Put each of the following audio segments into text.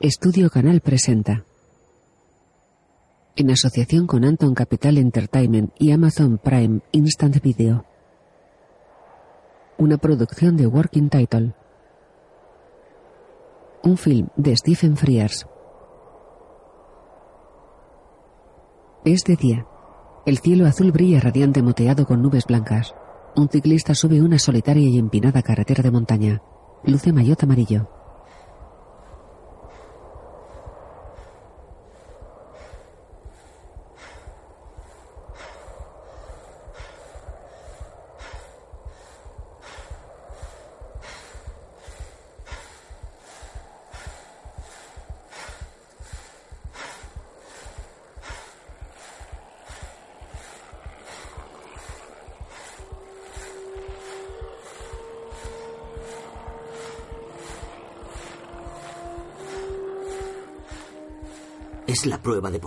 Estudio Canal presenta. En asociación con Anton Capital Entertainment y Amazon Prime Instant Video. Una producción de Working Title. Un film de Stephen Frears. Es de día. El cielo azul brilla radiante moteado con nubes blancas. Un ciclista sube una solitaria y empinada carretera de montaña. Luce maillot amarillo.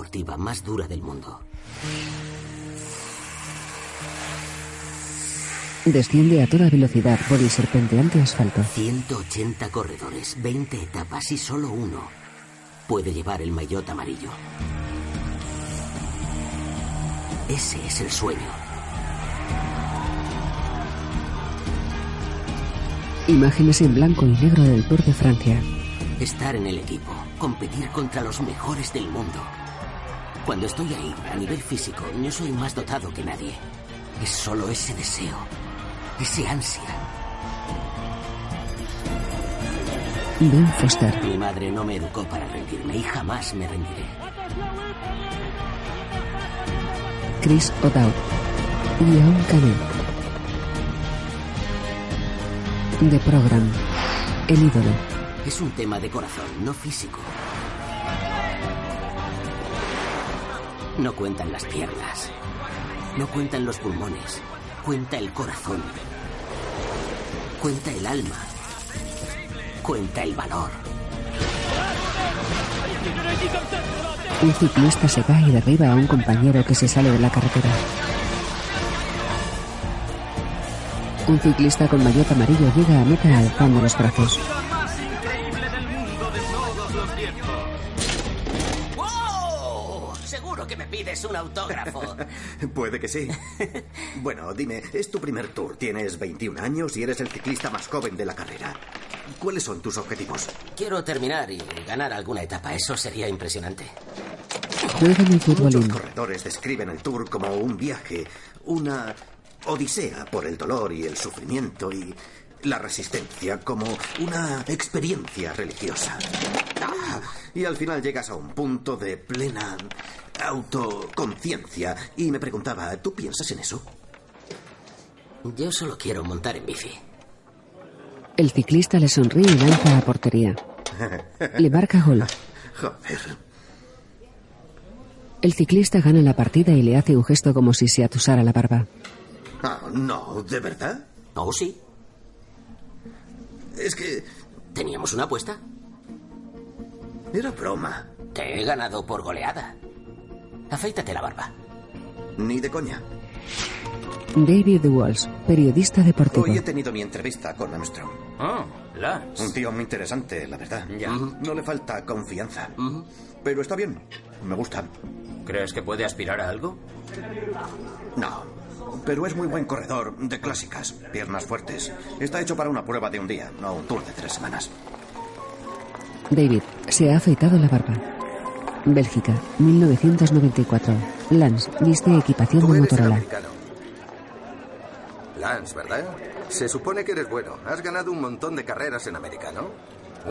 Deportiva más dura del mundo. Desciende a toda velocidad por el serpenteante asfalto. 180 corredores, 20 etapas y solo uno puede llevar el maillot amarillo. Ese es el sueño. Imágenes en blanco y negro del Tour de Francia. Estar en el equipo, competir contra los mejores del mundo. Cuando estoy ahí, a nivel físico, yo soy más dotado que nadie. Es solo ese deseo, ese ansia. Ben Foster. Mi madre no me educó para rendirme y jamás me rendiré. Chris O'Dowd. Ian Canet. The Program. El ídolo. Es un tema de corazón, no físico. No cuentan las piernas. No cuentan los pulmones. Cuenta el corazón. Cuenta el alma. Cuenta el valor. Un ciclista se cae y derriba a un compañero que se sale de la carretera. Un ciclista con maillot amarillo llega a meta alzando los brazos. Pides un autógrafo. Puede que sí. Bueno, dime, es tu primer tour, tienes 21 años y eres el ciclista más joven de la carrera. ¿Cuáles son tus objetivos? Quiero terminar y ganar alguna etapa. Eso sería impresionante. Muchos corredores describen el tour como un viaje, una odisea por el dolor y el sufrimiento y la resistencia como una experiencia religiosa. Ah, y al final llegas a un punto de plena autoconciencia y me preguntaba, ¿tú piensas en eso? Yo solo quiero montar en bici. El ciclista le sonríe y lanza a portería. Le marca gol. Joder. El ciclista gana la partida y le hace un gesto como si se atusara la barba. Ah, no, ¿de verdad? ¿Oh, sí? Es que ¿Teníamos una apuesta? era broma. Te he ganado por goleada. Afeítate la barba. Ni de coña. David Walsh, periodista deportivo. Hoy he tenido mi entrevista con Armstrong. Oh, Lance. Un tío muy interesante, la verdad. Ya. No le falta confianza. Pero está bien. Me gusta. ¿Crees que puede aspirar a algo? No. Pero es muy buen corredor de clásicas. Piernas fuertes. Está hecho para una prueba de un día, no un tour de tres semanas. David se ha afeitado la barba. Bélgica, 1994. Lance viste equipación de Motorola. americano. Lance, ¿verdad? Se supone que eres bueno. Has ganado un montón de carreras en América, ¿no?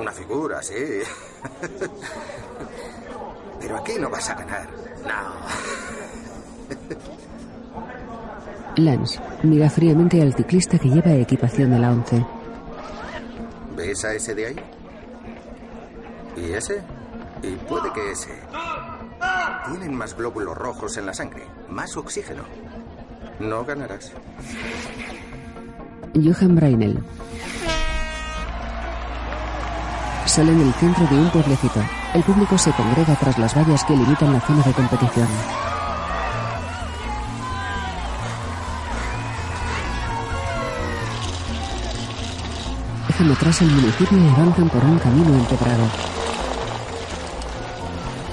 Una figura, sí. Pero aquí no vas a ganar. No. Lance mira fríamente al ciclista que lleva equipación de la 11. ¿Ves a ese de ahí? ¿Y ese? Y puede que ese. Tienen más glóbulos rojos en la sangre, más oxígeno. No ganarás. Johan Brainel. Sale en el centro de un pueblecito. El público se congrega tras las vallas que limitan la zona de competición. Dejan atrás el municipio y avanzan por un camino empedrado.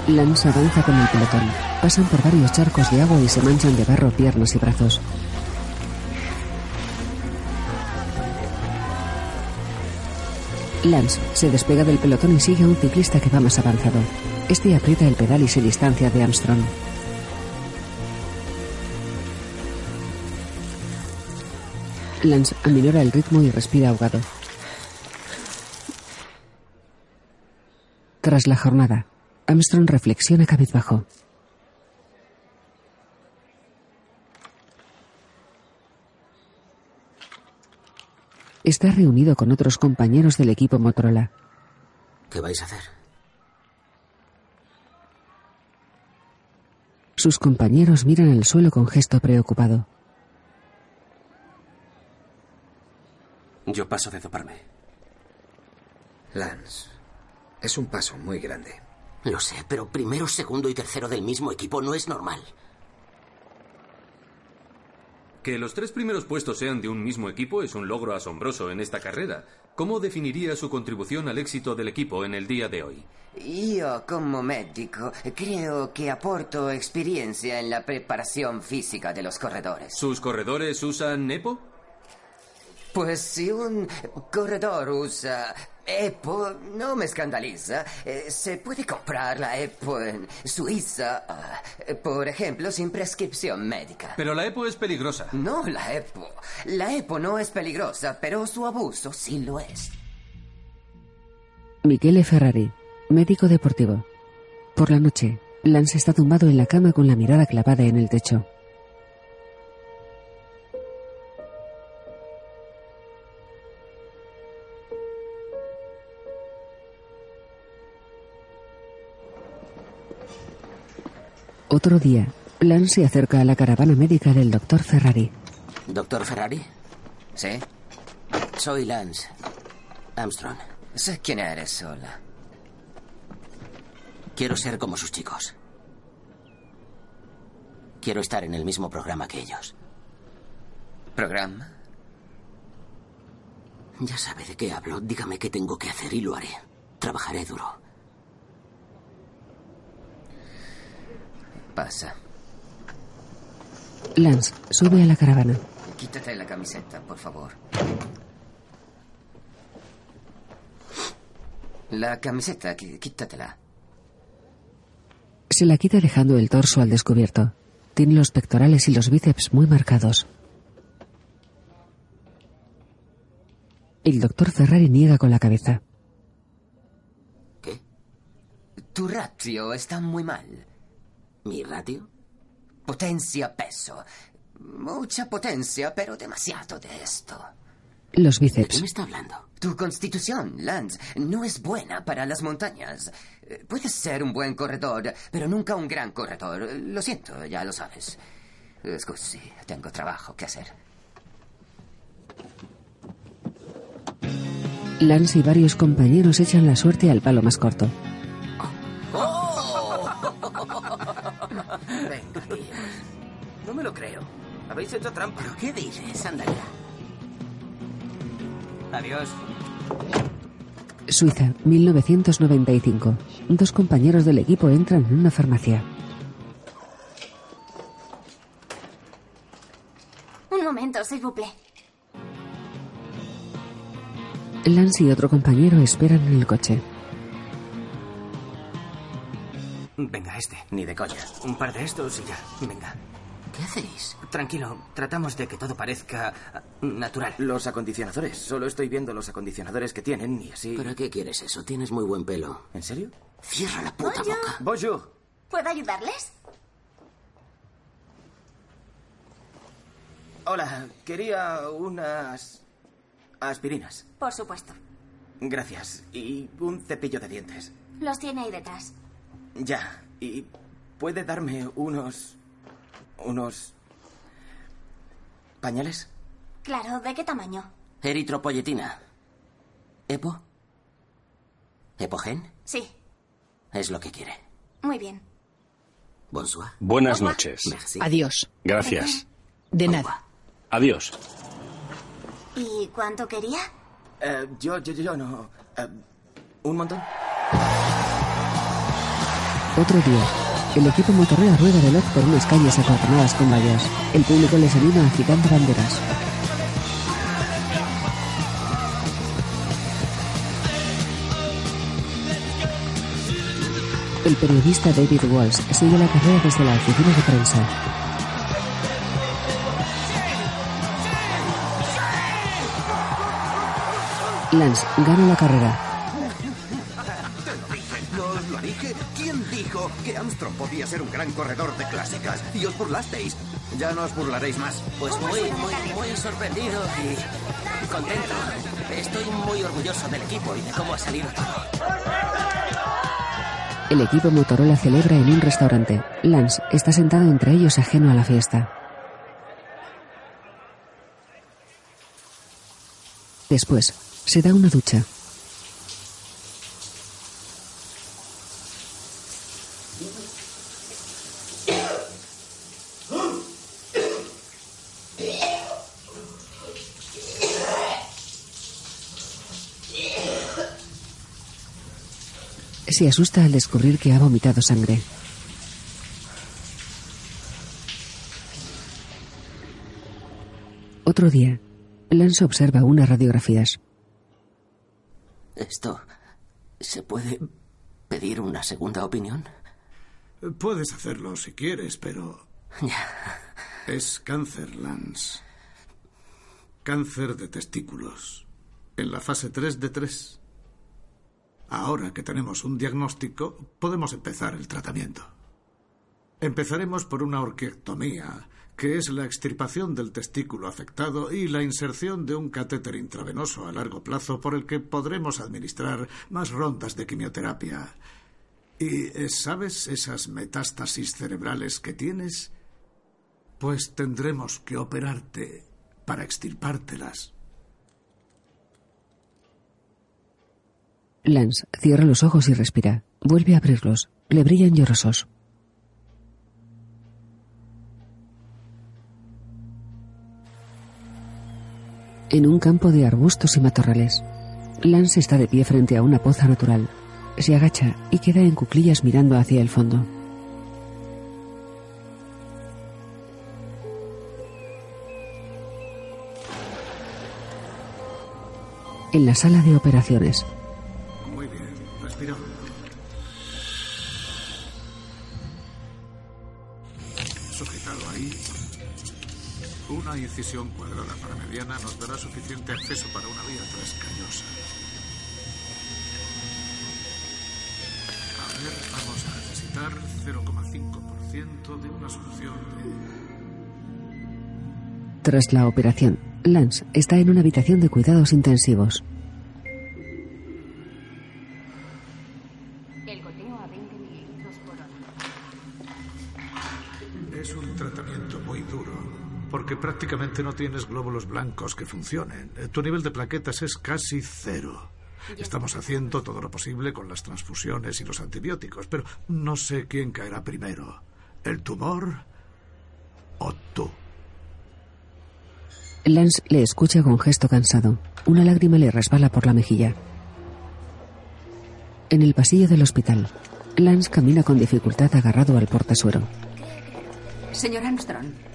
Lance avanza con el pelotón. Pasan por varios charcos de agua y se manchan de barro piernas y brazos. Lance se despega del pelotón y sigue a un ciclista que va más avanzado. Este aprieta el pedal y se distancia de Armstrong. Lance aminora el ritmo y respira ahogado. Tras la jornada, Armstrong reflexiona cabizbajo. Está reunido con otros compañeros del equipo Motorola. ¿Qué vais a hacer? Sus compañeros miran el suelo con gesto preocupado. Yo paso de doparme. Lance, es un paso muy grande. Lo sé, pero primero, segundo y tercero del mismo equipo no es normal. Que los tres primeros puestos sean de un mismo equipo es un logro asombroso en esta carrera. ¿Cómo definiría su contribución al éxito del equipo en el día de hoy? Io, come medico, creo que aporto experiencia en la preparación física de los corredores. ¿Sus corredores usan EPO? Pues si un corredor usa EPO, no me escandaliza. Eh, se puede comprar la EPO en Suiza, ah, por ejemplo, sin prescripción médica. Pero la EPO es peligrosa. No la EPO. La EPO no es peligrosa, pero su abuso sí lo es. Michele Ferrari, médico deportivo. Por la noche, Lance está tumbado en la cama con la mirada clavada en el techo. Otro día, Lance se acerca a la caravana médica del doctor Ferrari. ¿Doctor Ferrari? ¿Sí? Soy Lance Armstrong. Sé quién eres, sola. Quiero ser como sus chicos. Quiero estar en el mismo programa que ellos. ¿Programa? Ya sabe de qué hablo. Dígame qué tengo que hacer y lo haré. Trabajaré duro. Pasa. Lance sube a la caravana. Quítate la camiseta, por favor. La camiseta, quítatela. Se la quita dejando el torso al descubierto. Tiene los pectorales y los bíceps muy marcados. El doctor Ferrari niega con la cabeza. ¿Qué? Tu ratio está muy mal. ¿Mi ratio? Potencia-peso. Mucha potencia, pero demasiado de esto. Los ¿De qué bíceps. me está hablando? Tu constitución, Lance, no es buena para las montañas. Eh, Puedes ser un buen corredor, pero nunca un gran corredor. Lo siento, ya lo sabes. Scusi, tengo trabajo que hacer. Lance y varios compañeros echan la suerte al palo más corto. Venga, tío. No me lo creo. Habéis hecho trampa. ¿Pero qué dices? Anda ya. Adiós. Suiza, 1995. Dos compañeros del equipo entran en una farmacia. Un momento, s'il vous plaît. Lance y otro compañero esperan en el coche. Venga, este. Ni de coña. Un par de estos y ya. Venga. ¿Qué hacéis? Tranquilo. Tratamos de que todo parezca ah, natural. Los acondicionadores. Solo estoy viendo los acondicionadores que tienen y así. ¿Para qué quieres eso? Tienes muy buen pelo. ¿En serio? Cierra la puta Bonjour. boca. Bonjour. ¿Puedo ayudarles? Hola, quería unas aspirinas. Por supuesto. Gracias. Y un cepillo de dientes. Los tiene ahí detrás. Ya. ¿Y puede darme unos... unos... pañales? Claro, ¿de qué tamaño? Eritropoyetina. ¿Epo? ¿Epogen? Sí, Es lo que quiere. muy bien. Bonsoir. Buenas noches. Merci. Adiós. Gracias. De nada. Adiós. ¿Y cuánto quería? Eh, yo, yo, yo no... eh, ¿Un montón? Otro día, el equipo motorrea rueda veloz por unas calles acordonadas con vallas. El público les anima agitando banderas. El periodista David Walsh sigue la carrera desde la oficina de prensa. Lance gana la carrera. Ser un gran corredor de clásicas? Y os burlasteis. Ya no os burlaréis más. Pues muy, muy, muy sorprendido y contento. Estoy muy orgulloso del equipo y de cómo ha salido todo. El equipo Motorola celebra en un restaurante. Lance está sentado entre ellos ajeno a la fiesta. Después, se da una ducha. Se asusta al descubrir que ha vomitado sangre. Otro día, Lance observa unas radiografías. Esto. ¿Se puede pedir una segunda opinión? Puedes hacerlo si quieres, pero. Es cáncer, Lance. Cáncer de testículos. En la fase 3 de 3. Ahora que tenemos un diagnóstico, podemos empezar el tratamiento. Empezaremos por una orquiectomía, que es la extirpación del testículo afectado y la inserción de un catéter intravenoso a largo plazo por el que podremos administrar más rondas de quimioterapia. ¿Y eh, sabes esas metástasis cerebrales que tienes? Pues tendremos que operarte para extirpártelas. Lance cierra los ojos y respira. Vuelve a abrirlos. Le brillan llorosos. En un campo de arbustos y matorrales, Lance está de pie frente a una poza natural. Se agacha y queda en cuclillas mirando hacia el fondo. En la sala de operaciones, Una incisión cuadrada para mediana nos dará suficiente acceso para una vía trascañosa. A ver, vamos a necesitar 0,5% de una solución de... tras la operación, Lance está en una habitación de cuidados intensivos. Prácticamente no tienes glóbulos blancos que funcionen. Eh, Tu nivel de plaquetas es casi cero. Estamos haciendo todo lo posible con las transfusiones y los antibióticos, pero no sé quién caerá primero, el tumor o tú. Lance le escucha con gesto cansado. Una lágrima le resbala por la mejilla. En el pasillo del hospital, Lance camina con dificultad agarrado al portasuero. Señor Armstrong.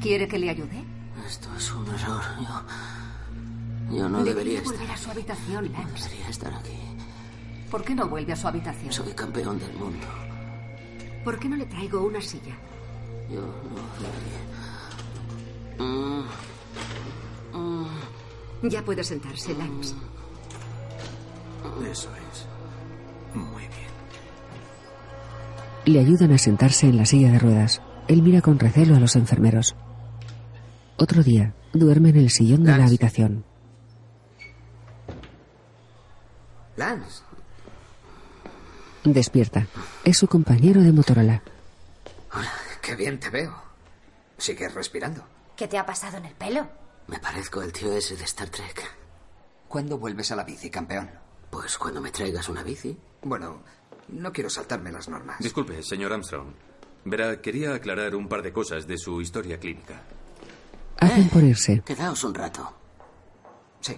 ¿Quiere que le ayude? Esto es un error. Yo. Yo no debería, estar. volver a su habitación, Lance. Debería estar aquí. ¿Por qué no vuelve a su habitación? Soy campeón del mundo. ¿Por qué no le traigo una silla? Yo no debería. Mm. Mm. Ya puede sentarse, Lance. Eso es. Muy bien. Le ayudan a sentarse en la silla de ruedas. Él mira con recelo a los enfermeros. Otro día, duerme en el sillón de la habitación. Lance, Despierta. Es su compañero de Motorola. qué bien te veo. Sigues respirando. ¿Qué te ha pasado en el pelo? Me parezco al tío ese de Star Trek. ¿Cuándo vuelves a la bici, campeón? Pues cuando me traigas una bici. Bueno, no quiero saltarme las normas. Disculpe, señor Armstrong. Verá, quería aclarar un par de cosas de su historia clínica. Hacen por irse. Quedaos un rato. Sí.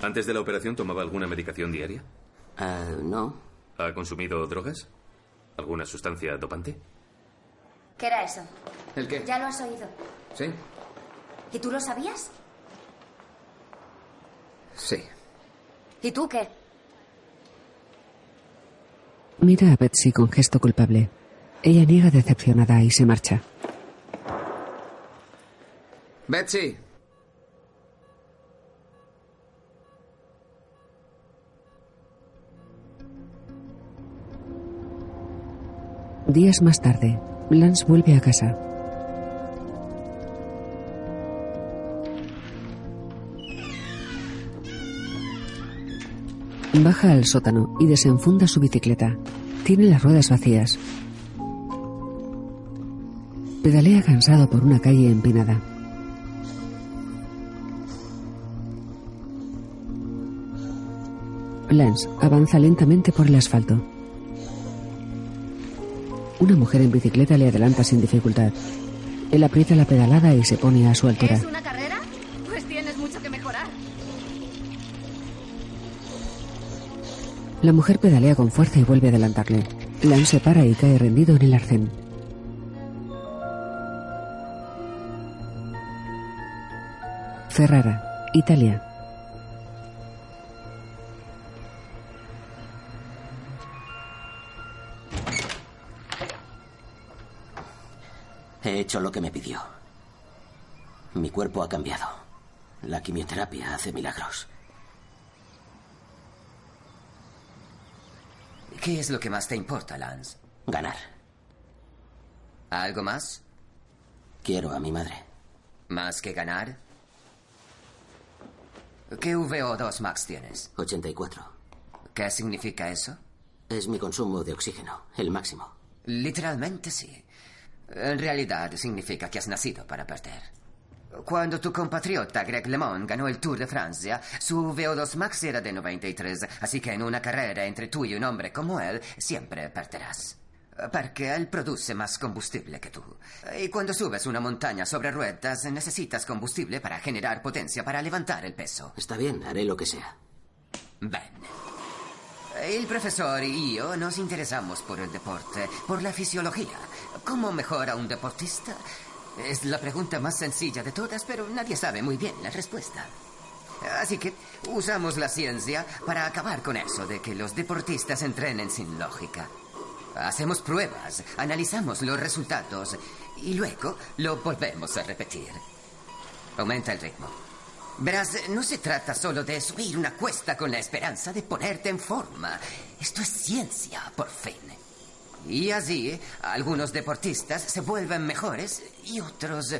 ¿Antes de la operación tomaba alguna medicación diaria? Ah, no. ¿Ha consumido drogas? ¿Alguna sustancia dopante? ¿Qué era eso? ¿El qué? Ya lo has oído. ¿Sí? ¿Y tú lo sabías? Sí. ¿Y tú qué? Mira a Betsy con gesto culpable. Ella niega decepcionada y se marcha. Betsy. Días más tarde, Lance vuelve a casa. Baja al sótano y desenfunda su bicicleta. Tiene las ruedas vacías. Pedalea cansado por una calle empinada. Lance avanza lentamente por el asfalto. Una mujer en bicicleta le adelanta sin dificultad. Él aprieta la pedalada y se pone a su altura. ¿Es una carrera? Pues tienes mucho que mejorar. La mujer pedalea con fuerza y vuelve a adelantarle. Lance se para y cae rendido en el arcén. Ferrara, Italia. Hecho lo que me pidió. Mi cuerpo ha cambiado. La quimioterapia hace milagros. ¿Qué es lo que más te importa, Lance? Ganar. ¿Algo más? Quiero a mi madre. ¿Más que ganar? ¿Qué VO2 max tienes? 84. ¿Qué significa eso? Es mi consumo de oxígeno, el máximo. Literalmente sí. En realidad significa que has nacido para perder. Cuando tu compatriota Greg LeMond ganó el Tour de Francia, su VO2 max era de 93, así que en una carrera entre tú y un hombre como él, siempre perderás. Porque él produce más combustible que tú. Y cuando subes una montaña sobre ruedas, necesitas combustible para generar potencia para levantar el peso. Está bien, haré lo que sea. Ven. El profesor y yo nos interesamos por el deporte, por la fisiología. ¿Cómo mejora un deportista? Es la pregunta más sencilla de todas, pero nadie sabe muy bien la respuesta. Así que usamos la ciencia para acabar con eso de que los deportistas entrenen sin lógica. Hacemos pruebas, analizamos los resultados y luego lo volvemos a repetir. Aumenta el ritmo. Verás, no se trata solo de subir una cuesta con la esperanza de ponerte en forma. Esto es ciencia, por fin. Y así, algunos deportistas se vuelven mejores y otros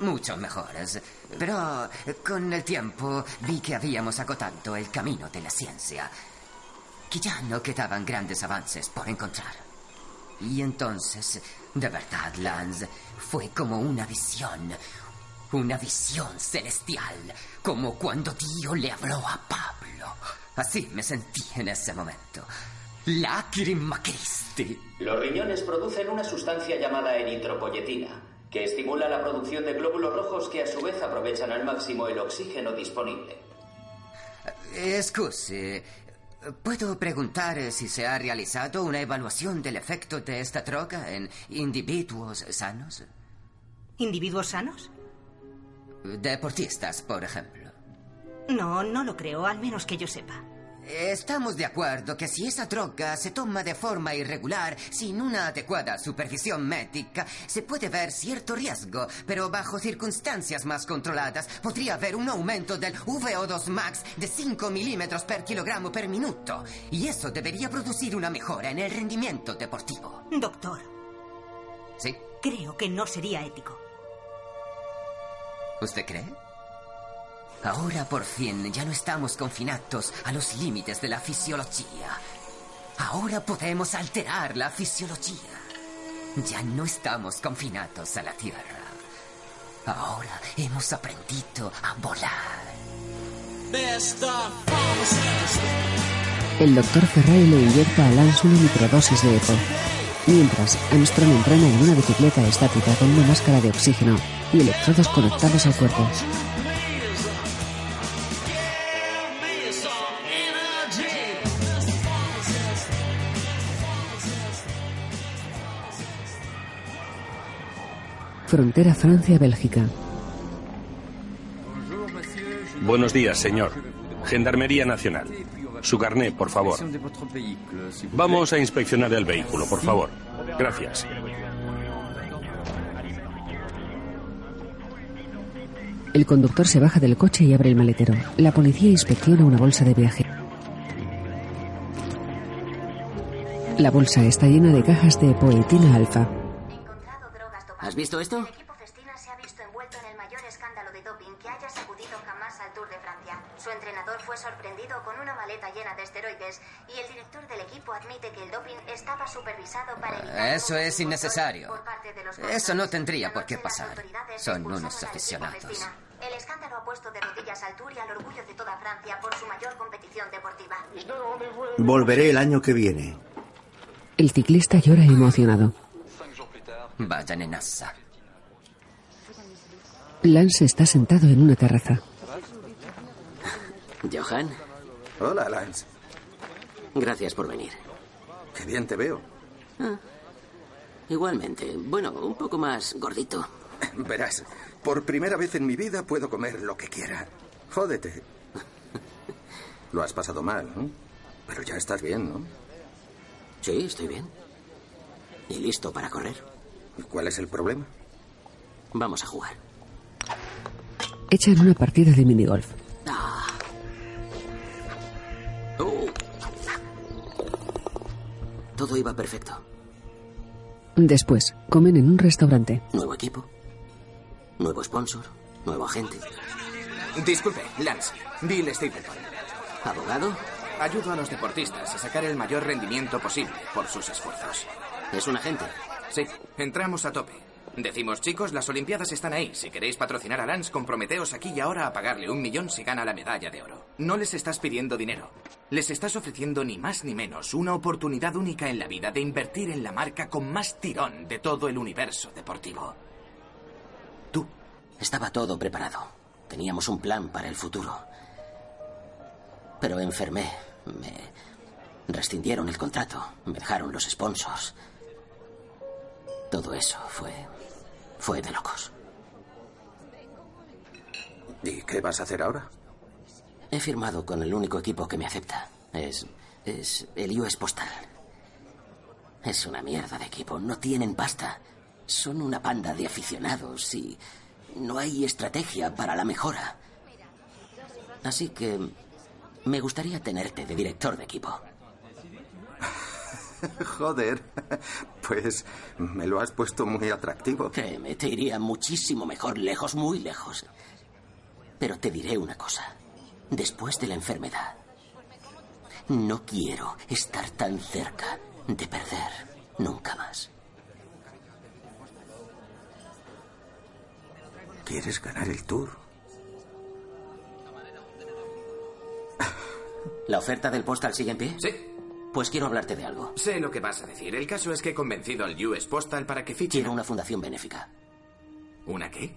mucho mejores. Pero con el tiempo vi que habíamos acotado el camino de la ciencia, que ya no quedaban grandes avances por encontrar. Y entonces, de verdad, Lance, fue como una visión, una visión celestial, como cuando Dios le habló a Pablo. Así me sentí en ese momento. Lágrima Christi. Los riñones producen una sustancia llamada eritropoyetina, que estimula la producción de glóbulos rojos que a su vez aprovechan al máximo el oxígeno disponible. Scusi, ¿puedo preguntar si se ha realizado una evaluación del efecto de esta droga en individuos sanos? ¿Individuos sanos? Deportistas, por ejemplo. No, no lo creo, al menos que yo sepa. Estamos de acuerdo que si esa droga se toma de forma irregular, sin una adecuada supervisión médica, se puede ver cierto riesgo, pero bajo circunstancias más controladas podría haber un aumento del VO2 max de 5 milímetros per kilogramo per minuto. Y eso debería producir una mejora en el rendimiento deportivo. Doctor. ¿Sí? Creo que no sería ético. ¿Usted cree? Ahora por fin ya no estamos confinados a los límites de la fisiología. Ahora podemos alterar la fisiología. Ya no estamos confinados a la Tierra. Ahora hemos aprendido a volar. El doctor Ferrari le inyecta a Lance una microdosis de EPO. Mientras, Armstrong entrena en una bicicleta estática con una máscara de oxígeno y electrodos conectados al cuerpo. Frontera Francia-Bélgica. Buenos días, señor. Gendarmería Nacional. Su carné, por favor. Vamos a inspeccionar el vehículo, por favor. Gracias. El conductor se baja del coche y abre el maletero. La policía inspecciona una bolsa de viaje. La bolsa está llena de cajas de poetina alfa. ¿Has visto esto? El equipo Festina se ha visto envuelto en el mayor escándalo de doping que haya sacudido jamás al Tour de Francia. Su entrenador fue sorprendido con una maleta llena de esteroides y el director del equipo admite que el doping estaba supervisado para evitar Eso es innecesario. por parte de los Eso no tendría por qué pasar. Son unos aficionados. Festina. El escándalo ha puesto de rodillas al Tour y al orgullo de toda Francia por su mayor competición deportiva. Volveré el año que viene. El ciclista llora emocionado. Vaya nenaza. Lance está sentado en una terraza. Johan, Hola, Lance. gracias por venir. Qué bien te veo. Ah, igualmente. Bueno, un poco más gordito. Verás, por primera vez en mi vida puedo comer lo que quiera. Jódete. Lo has pasado mal, ¿no? Pero ya estás bien, ¿no? Sí, estoy bien. Y listo para correr. ¿Y cuál es el problema? Vamos a jugar. Echan una partida de minigolf. Uh. Todo iba perfecto. Después, comen en un restaurante. Nuevo equipo. Nuevo sponsor. Nuevo agente. Disculpe, Lance. Bill Stapleton. ¿Abogado? Ayudo a los deportistas a sacar el mayor rendimiento posible por sus esfuerzos. ¿Es un agente? Sí, entramos a tope. Decimos, chicos, las Olimpiadas están ahí. Si queréis patrocinar a Lance, comprometeos aquí y ahora a pagarle un millón si gana la medalla de oro. No les estás pidiendo dinero. Les estás ofreciendo ni más ni menos una oportunidad única en la vida de invertir en la marca con más tirón de todo el universo deportivo. Estaba todo preparado. Teníamos un plan para el futuro. Pero enfermé. Me rescindieron el contrato. Me dejaron los sponsors. Todo eso fue. fue de locos. ¿Y qué vas a hacer ahora? He firmado con el único equipo que me acepta. Es. es el US Postal. Es una mierda de equipo. No tienen pasta. Son una panda de aficionados y no hay estrategia para la mejora. Así que me gustaría tenerte de director de equipo. Joder, pues me lo has puesto muy atractivo. Créeme, te iría muchísimo mejor lejos, muy lejos. Pero te diré una cosa. Después de la enfermedad, no quiero estar tan cerca de perder nunca más. ¿Quieres ganar el tour? ¿La oferta del postal sigue en pie? Sí. Pues quiero hablarte de algo. Sé lo que vas a decir. El caso es que he convencido al US Postal para que fiche. Quiero una fundación benéfica. ¿Una qué?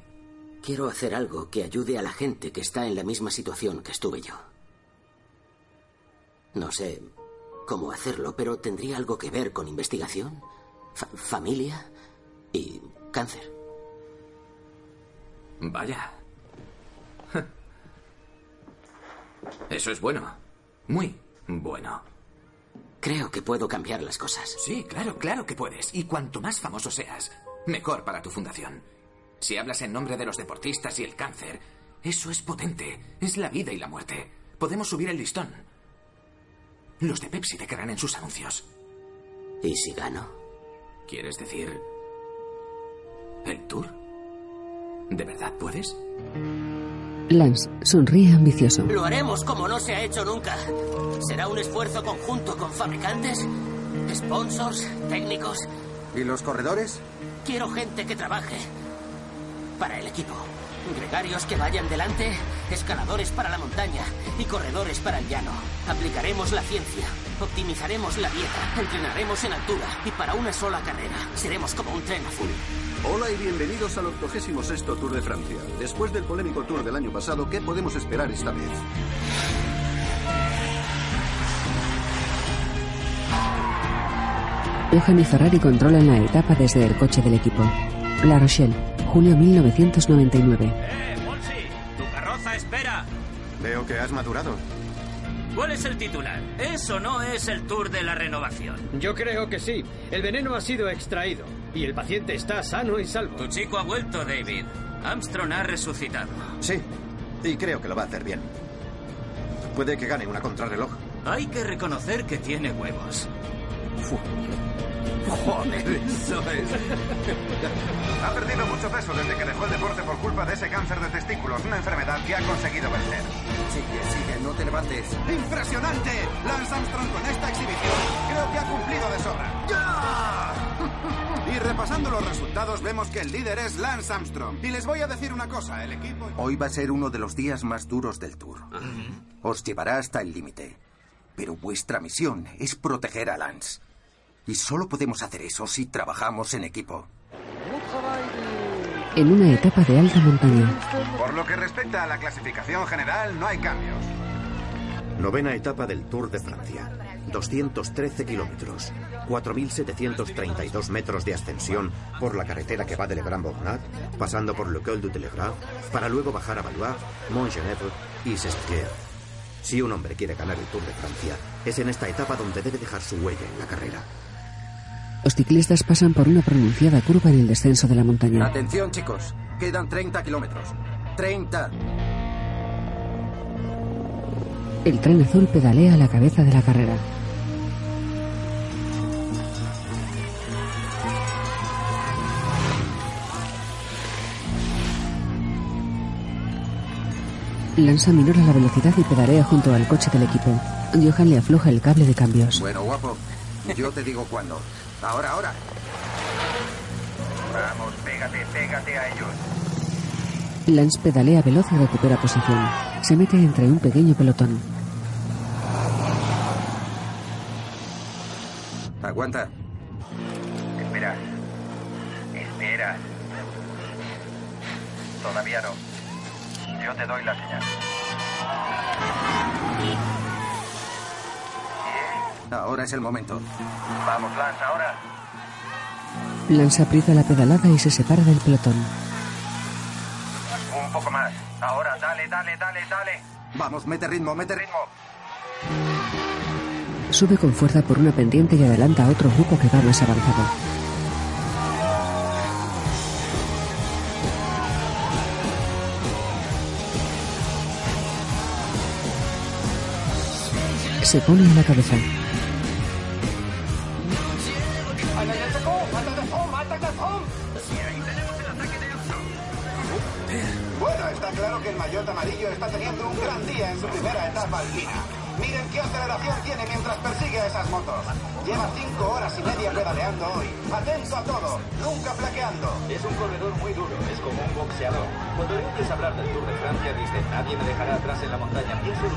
Quiero hacer algo que ayude a la gente que está en la misma situación que estuve yo. No sé cómo hacerlo, pero tendría algo que ver con investigación, fa- familia y cáncer. Vaya. Eso es bueno. Muy bueno. Creo que puedo cambiar las cosas. Sí, claro, claro que puedes. Y cuanto más famoso seas, mejor para tu fundación. Si hablas en nombre de los deportistas y el cáncer, eso es potente. Es la vida y la muerte. Podemos subir el listón. Los de Pepsi te querrán en sus anuncios. ¿Y si gano? ¿Quieres decir... el tour? ¿De verdad puedes? Lance sonríe ambicioso. Lo haremos como no se ha hecho nunca. Será un esfuerzo conjunto con fabricantes, sponsors, técnicos. ¿Y los corredores? Quiero gente que trabaje para el equipo. Gregarios que vayan delante, escaladores para la montaña y corredores para el llano. Aplicaremos la ciencia, optimizaremos la dieta, entrenaremos en altura y para una sola carrera seremos como un tren azul. Hola y bienvenidos al 86 Tour de Francia. Después del polémico Tour del año pasado, ¿qué podemos esperar esta vez? Johan y Ferrari controlan la etapa desde el coche del equipo. La Rochelle, julio 1999. ¡Eh, Monsi! ¡Tu carroza espera! Veo que has madurado. ¿Cuál es el titular? ¿Es o no es el tour de la renovación? Yo creo que sí. El veneno ha sido extraído y el paciente está sano y salvo. Tu chico ha vuelto, David. Armstrong ha resucitado. Sí, y creo que lo va a hacer bien. Puede que gane una contrarreloj. Hay que reconocer que tiene huevos. Joder, eso es. Ha perdido mucho peso desde que dejó el deporte por culpa de ese cáncer de testículos, una enfermedad que ha conseguido vencer. Sigue, sigue, no te levantes. ¡Impresionante! Lance Armstrong con esta exhibición creo que ha cumplido de sobra. ¡Ya! Y repasando los resultados vemos que el líder es Lance Armstrong. Y les voy a decir una cosa, el equipo... Hoy va a ser uno de los días más duros del tour. Os llevará hasta el límite. Pero vuestra misión es proteger a Lance. Y solo podemos hacer eso si trabajamos en equipo. En una etapa de alta montaña, Por lo que respecta a la clasificación general, no hay cambios. Novena etapa del Tour de Francia. 213 kilómetros, 4.732 metros de ascensión por la carretera que va de Le Grand Bornat, pasando por Le Col du Telegraph, para luego bajar a Valois, Montgenèvre y Sestier. Si un hombre quiere ganar el Tour de Francia, es en esta etapa donde debe dejar su huella en la carrera. los ciclistas pasan por una pronunciada curva en el descenso de la montaña. Atención, chicos. Quedan 30 kilómetros. 30. El tren azul pedalea a la cabeza de la carrera. Lanza minora la velocidad y pedalea junto al coche del equipo. Johan le afloja el cable de cambios. Bueno, guapo. Yo te digo cuándo. Ahora, ahora. Vamos, pégate, pégate a ellos. Lance pedalea veloz y recupera posición. Se mete entre un pequeño pelotón. Aguanta. Espera. Espera. Todavía no. Yo te doy la señal. Ahora es el momento. Vamos, Lance, ahora. Lance aprieta la pedalada y se separa del pelotón. Un poco más. Ahora, dale, dale, dale, dale. Vamos, mete ritmo, mete ritmo. Sube con fuerza por una pendiente y adelanta a otro grupo que va más avanzado. Se pone en la cabeza.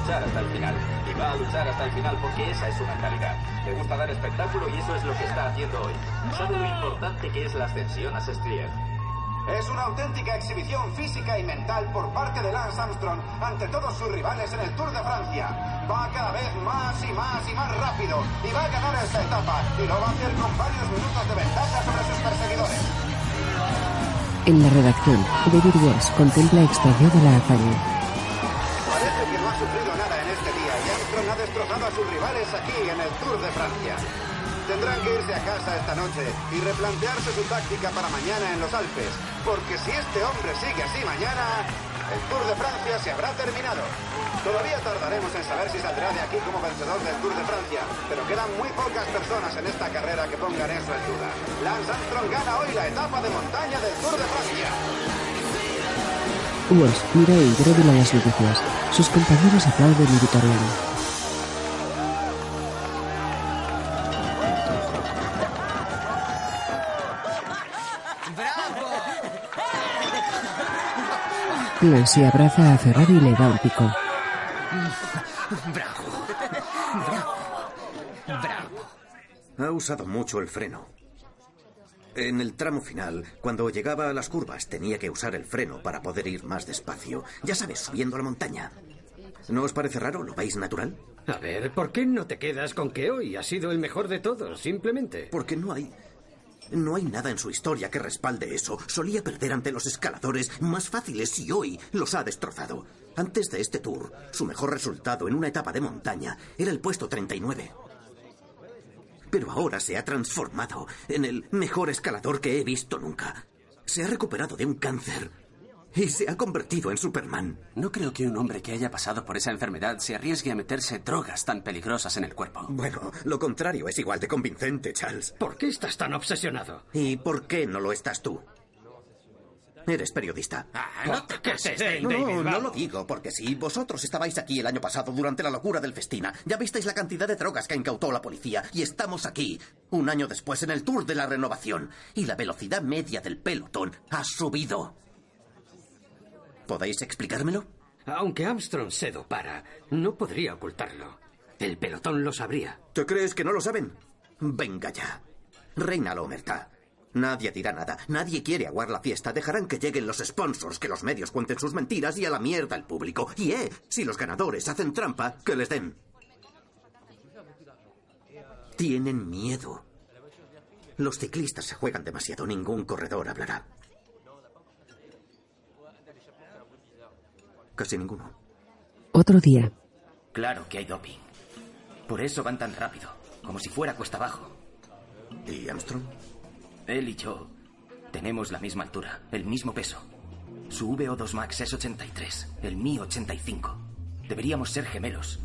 Luchar hasta el final. Y va a luchar hasta el final porque esa es su mentalidad. Le gusta dar espectáculo y eso es lo que está haciendo hoy. Sabe lo importante que es la ascensión a Sestrier. Es una auténtica exhibición física y mental por parte de Lance Armstrong ante todos sus rivales en el Tour de Francia. Va cada vez más y más y más rápido y va a ganar esta etapa y lo va a hacer con varios minutos de ventaja sobre sus perseguidores. En la redacción, David Wells contempla extrañado la hazaña. Aquí en el Tour de Francia. Tendrán que irse a casa esta noche y replantearse su táctica para mañana en los Alpes, porque si este hombre sigue así mañana, el Tour de Francia se habrá terminado. Todavía tardaremos en saber si saldrá de aquí como vencedor del Tour de Francia, pero quedan muy pocas personas en esta carrera que pongan eso en duda. Lance Armstrong gana hoy la etapa de montaña del Tour de Francia. Wells mira incrédulo a las noticias. Sus compañeros aplauden y vitorean. Clancy abraza a Ferrari y le da un pico. Bravo. Bravo. Bravo. Ha usado mucho el freno. En el tramo final, cuando llegaba a las curvas, tenía que usar el freno para poder ir más despacio. Ya sabes, subiendo la montaña. ¿No os parece raro? ¿Lo veis natural? A ver, ¿por qué no te quedas con que hoy ha sido el mejor de todos, simplemente? Porque no hay No hay nada en su historia que respalde eso. Solía perder ante los escaladores más fáciles y hoy los ha destrozado. Antes de este tour, su mejor resultado en una etapa de montaña era el puesto 39. Pero ahora se ha transformado en el mejor escalador que he visto nunca. Se ha recuperado de un cáncer y se ha convertido en Superman. No creo que un hombre que haya pasado por esa enfermedad se arriesgue a meterse drogas tan peligrosas en el cuerpo. Bueno, lo contrario es igual de convincente, Charles. ¿Por qué estás tan obsesionado? ¿Y por qué no lo estás tú? Eres periodista. Ah, no te Dave, No, David, no lo digo porque sí. Vosotros estabais aquí el año pasado durante la locura del festina. Ya visteis la cantidad de drogas que incautó la policía. Y estamos aquí, un año después, en el Tour de la Renovación. Y la velocidad media del pelotón ha subido. ¿Podéis explicármelo? Aunque Armstrong se dopara, no podría ocultarlo. El pelotón lo sabría. ¿Te crees que no lo saben? Venga ya. Reina la omertá. Nadie dirá nada. Nadie quiere aguar la fiesta. Dejarán que lleguen los sponsors, que los medios cuenten sus mentiras y a la mierda el público. Y eh, si los ganadores hacen trampa, que les den. Tienen miedo. Los ciclistas se juegan demasiado. Ningún corredor hablará. Casi ninguno. Otro día. Claro que hay doping. Por eso van tan rápido, como si fuera cuesta abajo. ¿Y Armstrong? Él y yo tenemos la misma altura, el mismo peso. Su VO2 max es 83, el mío 85. Deberíamos ser gemelos.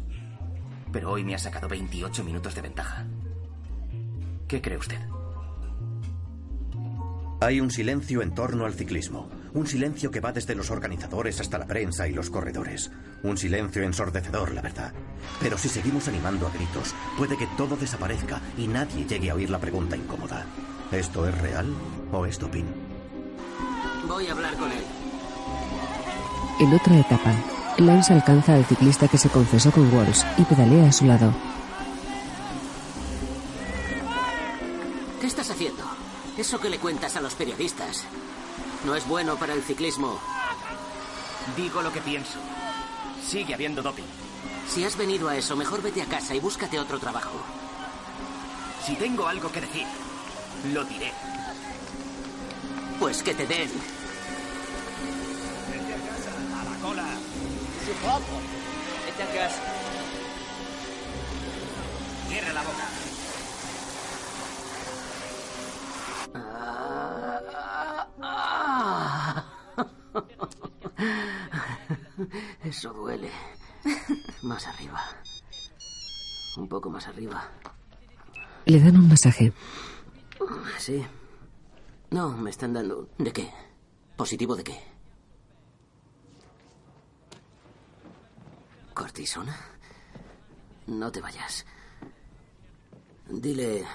Pero hoy me ha sacado 28 minutos de ventaja. ¿Qué cree usted? Hay un silencio en torno al ciclismo. Un silencio que va desde los organizadores hasta la prensa y los corredores. Un silencio ensordecedor, la verdad. Pero si seguimos animando a gritos, puede que todo desaparezca y nadie llegue a oír la pregunta incómoda. ¿Esto es real o es doping? Voy a hablar con él. En otra etapa, Lance alcanza al ciclista que se confesó con Walsh y pedalea a su lado. ¿Qué estás haciendo? Eso que le cuentas a los periodistas. No es bueno para el ciclismo. Digo lo que pienso. Sigue habiendo doping. Si has venido a eso, mejor vete a casa y búscate otro trabajo. Si tengo algo que decir, lo diré. Pues que te den. A la cola. Propre. Vete a casa. Cierra la boca. Ah. Eso duele. Más arriba. Un poco más arriba. Le dan un masaje. Sí. No, me están dando... ¿De qué? ¿Positivo de qué? ¿Cortisona? No te vayas. Dile...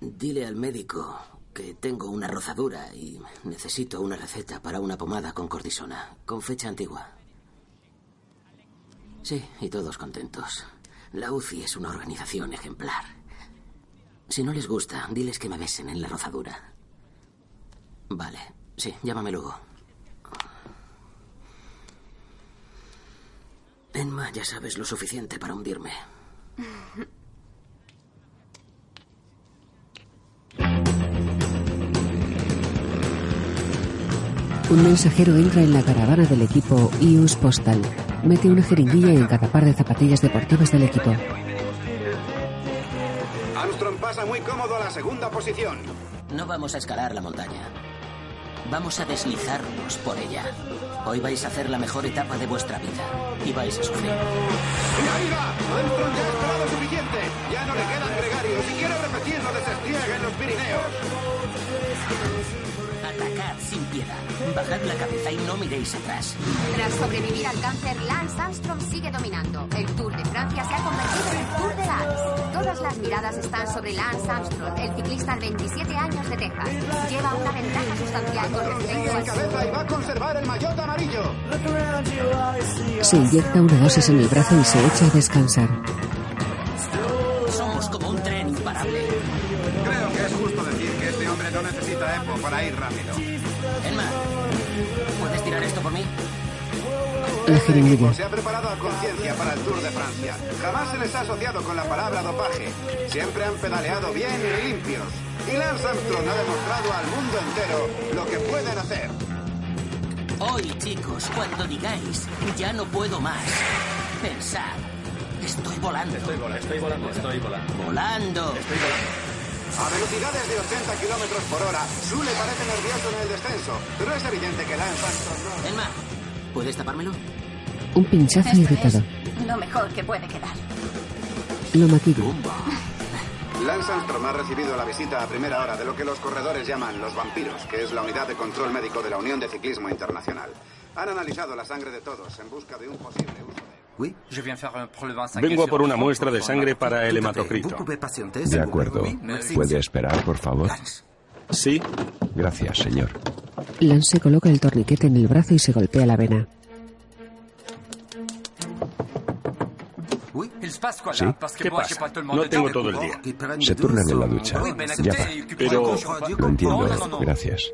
Dile al médico que tengo una rozadura y necesito una receta para una pomada con cortisona, con fecha antigua. Sí, y todos contentos. La UCI es una organización ejemplar. Si no les gusta, diles que me besen en la rozadura. Vale, sí, llámame luego. Enma, ya sabes lo suficiente para hundirme. Un mensajero entra en la caravana del equipo IUS Postal. Mete una jeringuilla en cada par de zapatillas deportivas del equipo. Armstrong pasa muy cómodo a la segunda posición. No vamos a escalar la montaña. Vamos a deslizarnos por ella. Hoy vais a hacer la mejor etapa de vuestra vida. Y vais a sufrir. ¡Y ahí va! Armstrong ya ha esperado suficiente. Ya no le quedan gregarios y quiere repetir lo de Sestiega en los Pirineos. Sin piedad. Bajad la cabeza y no miréis atrás. Tras sobrevivir al cáncer, Lance Armstrong sigue dominando. El Tour de Francia se ha convertido en el Tour de Lance. Todas las miradas están sobre Lance Armstrong, el ciclista de 27 años de Texas. Lleva una ventaja sustancial con respecto cabeza y va a conservar el maillot amarillo. Se inyecta una dosis en el brazo y se echa a descansar. Somos como un tren imparable. Creo que es justo decir que este hombre no necesita EPO para ir rápido. La jeringuilla. Se ha preparado a conciencia para el Tour de Francia. Jamás se les ha asociado con la palabra dopaje. Siempre han pedaleado bien y limpios. Y Lance Armstrong ha demostrado al mundo entero lo que pueden hacer. Hoy, chicos, cuando digáis, ya no puedo más, pensad, estoy volando. Estoy volando, estoy volando, estoy volando. Volando. Estoy volando. A velocidades de 80 kilómetros por hora, Sule parece nervioso en el descenso, pero es evidente que Lance Armstrong no. Elma, ¿puedes tapármelo? Un pinchazo Esto irritado. es lo mejor que puede quedar. Lo maquilla. Lance Armstrong ha recibido la visita a primera hora de lo que los corredores llaman los vampiros, que es la unidad de control médico de la Unión de Ciclismo Internacional. Han analizado la sangre de todos en busca de un posible uso de... Vengo a por una muestra de sangre para el hematocrito. De acuerdo. ¿Puede esperar, por favor? Sí. Gracias, señor. Lance se coloca el torniquete en el brazo y se golpea la vena. ¿Sí? ¿Qué pasa? No tengo todo el día. Se turnan en la ducha. Ya va. Pero... Lo entiendo. Gracias.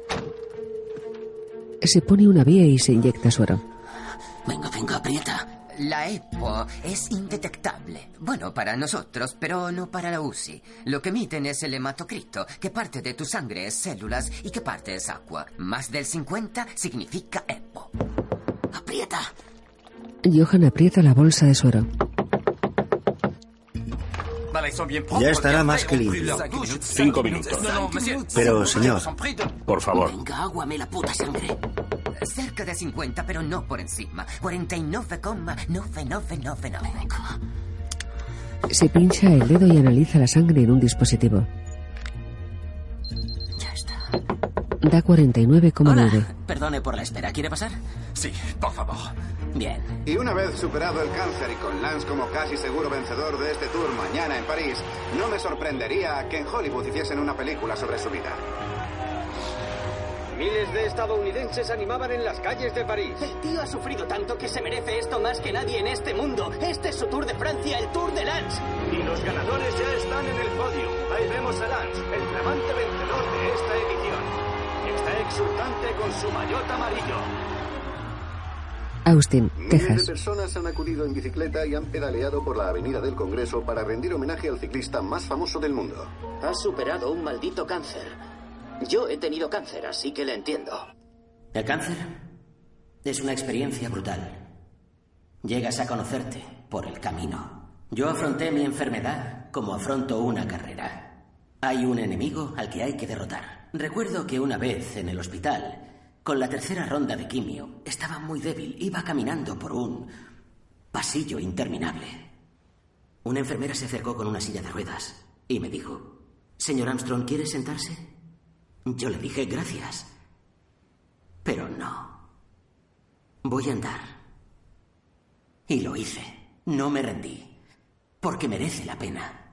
Se pone una vía y se inyecta suero. Venga, venga, aprieta. La EPO es indetectable. Bueno, para nosotros, pero no para la UCI. Lo que emiten es el hematocrito, que parte de tu sangre es células y que parte es agua. Más del 50 significa EPO. ¡Aprieta! Johan aprieta la bolsa de suero. Ya estará más que limpio. Cinco minutos. Pero, señor, Por favor. Venga, aguame la puta sangre. Cerca de 50, pero no por encima. 49,9999. Se pincha el dedo y analiza la sangre en un dispositivo. Ya está. Da 49,9. Hola, perdone por la espera. ¿Quiere pasar? Sí, por favor. Bien. Y una vez superado el cáncer y con Lance como casi seguro vencedor de este tour mañana en París, no me sorprendería que en Hollywood hiciesen una película sobre su vida. Miles de estadounidenses animaban en las calles de París. El tío ha sufrido tanto que se merece esto más que nadie en este mundo. Este es su Tour de Francia, el Tour de Lance. Y los ganadores ya están en el podio. Ahí vemos a Lance, el flamante vencedor de esta edición. Está exultante con su maillot amarillo. Austin, Miles de personas han acudido en bicicleta y han pedaleado por la avenida del Congreso para rendir homenaje al ciclista más famoso del mundo. Ha superado un maldito cáncer. Yo he tenido cáncer, así que le entiendo. El cáncer es una experiencia brutal. Llegas a conocerte por el camino. Yo afronté mi enfermedad como afronto una carrera. Hay un enemigo al que hay que derrotar. Recuerdo que una vez en el hospital, con la tercera ronda de quimio, estaba muy débil. Iba caminando por un pasillo interminable. Una enfermera se acercó con una silla de ruedas y me dijo, Señor Armstrong, ¿quiere sentarse? Yo le dije gracias. Pero no. Voy a andar. Y lo hice. No me rendí. Porque merece la pena.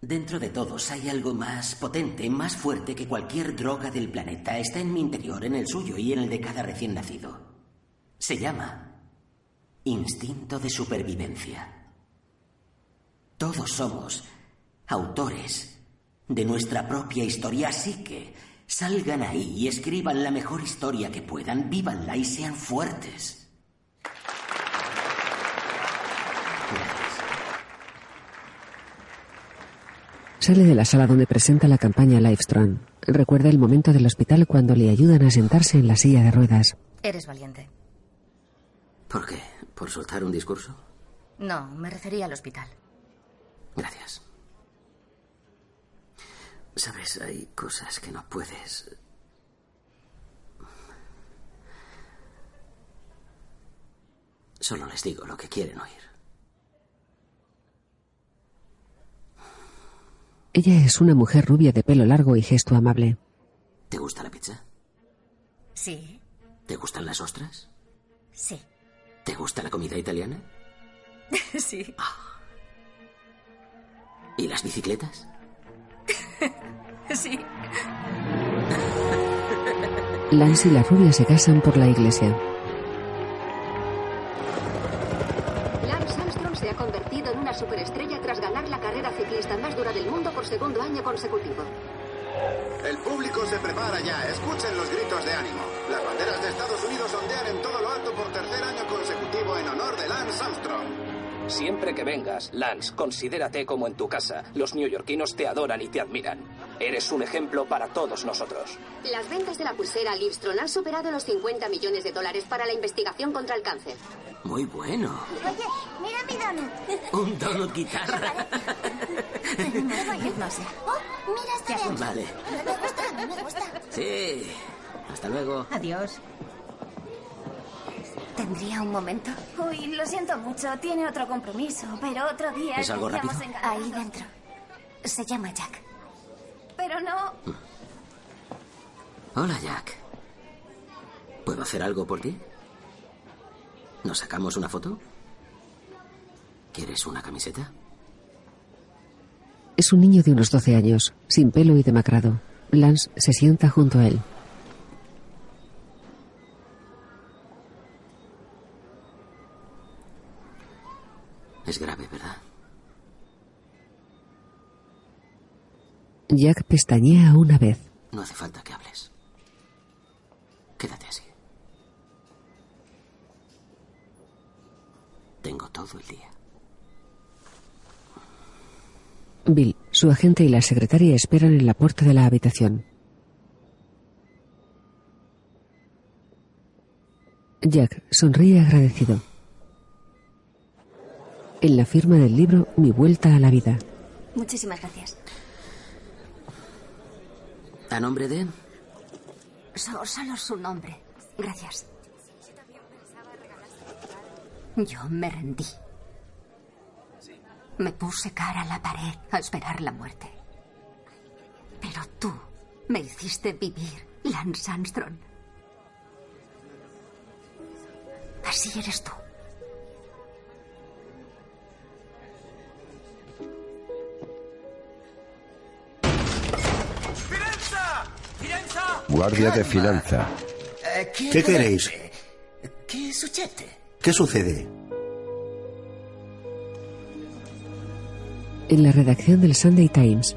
Dentro de todos hay algo más potente, más fuerte que cualquier droga del planeta. Está en mi interior, en el suyo y en el de cada recién nacido. Se llama instinto de supervivencia. Todos somos autores de nuestra propia historia, así que salgan ahí y escriban la mejor historia que puedan, vívanla y sean fuertes. Sale de la sala donde presenta la campaña Livestrong. Recuerda el momento del hospital cuando le ayudan a sentarse en la silla de ruedas. Eres valiente. ¿Por qué? ¿Por soltar un discurso? No, me refería al hospital. Gracias. Sabes, hay cosas que no puedes... Solo les digo lo que quieren oír. Ella es una mujer rubia de pelo largo y gesto amable. ¿Te gusta la pizza? Sí, ¿Te gustan las ostras? sí, ¿Te gusta la comida italiana? sí. ¿Y las bicicletas? Sí. Lance y la rubia se casan por la iglesia. Lance Armstrong se ha convertido en una superestrella tras ganar la carrera ciclista más dura del mundo por segundo año consecutivo. El público se prepara ya. Escuchen los gritos de ánimo. Las banderas de Estados Unidos ondean en todo lo alto por tercer año consecutivo en honor de Lance Armstrong. Siempre que vengas, Lance, considérate como en tu casa. Los neoyorquinos te adoran y te admiran. Eres un ejemplo para todos nosotros. Las ventas de la pulsera Livestrong han superado los 50 millones de dólares para la investigación contra el cáncer. Muy bueno. Oye, mira mi donut. Un donut guitarra. Oh, mira este de. Vale. Me gusta, me gusta. Sí. Hasta luego. Adiós. ¿Tendría un momento? Uy, lo siento mucho. Tiene otro compromiso, pero otro día. ¿Es algo rápido? Ahí dentro. Se llama Jack. Pero no. Hola, Jack. ¿Puedo hacer algo por ti? ¿Nos sacamos una foto? ¿Quieres una camiseta? Es un niño de unos 12 años, sin pelo y demacrado. Lance se sienta junto a él. Es grave, ¿verdad? Jack pestañea una vez. No hace falta que hables. Quédate así. Tengo todo el día. Bill, su agente y la secretaria esperan en la puerta de la habitación. Jack sonríe agradecido. En la firma del libro Mi vuelta a la vida. Muchísimas gracias. ¿A nombre de? So- solo su nombre. Gracias. Yo me rendí. Me puse cara a la pared a esperar la muerte. Pero tú me hiciste vivir, Lance Armstrong. Así eres tú. Guardia de finanza. ¿Qué queréis? ¿Qué sucede? ¿Qué sucede? En la redacción del Sunday Times,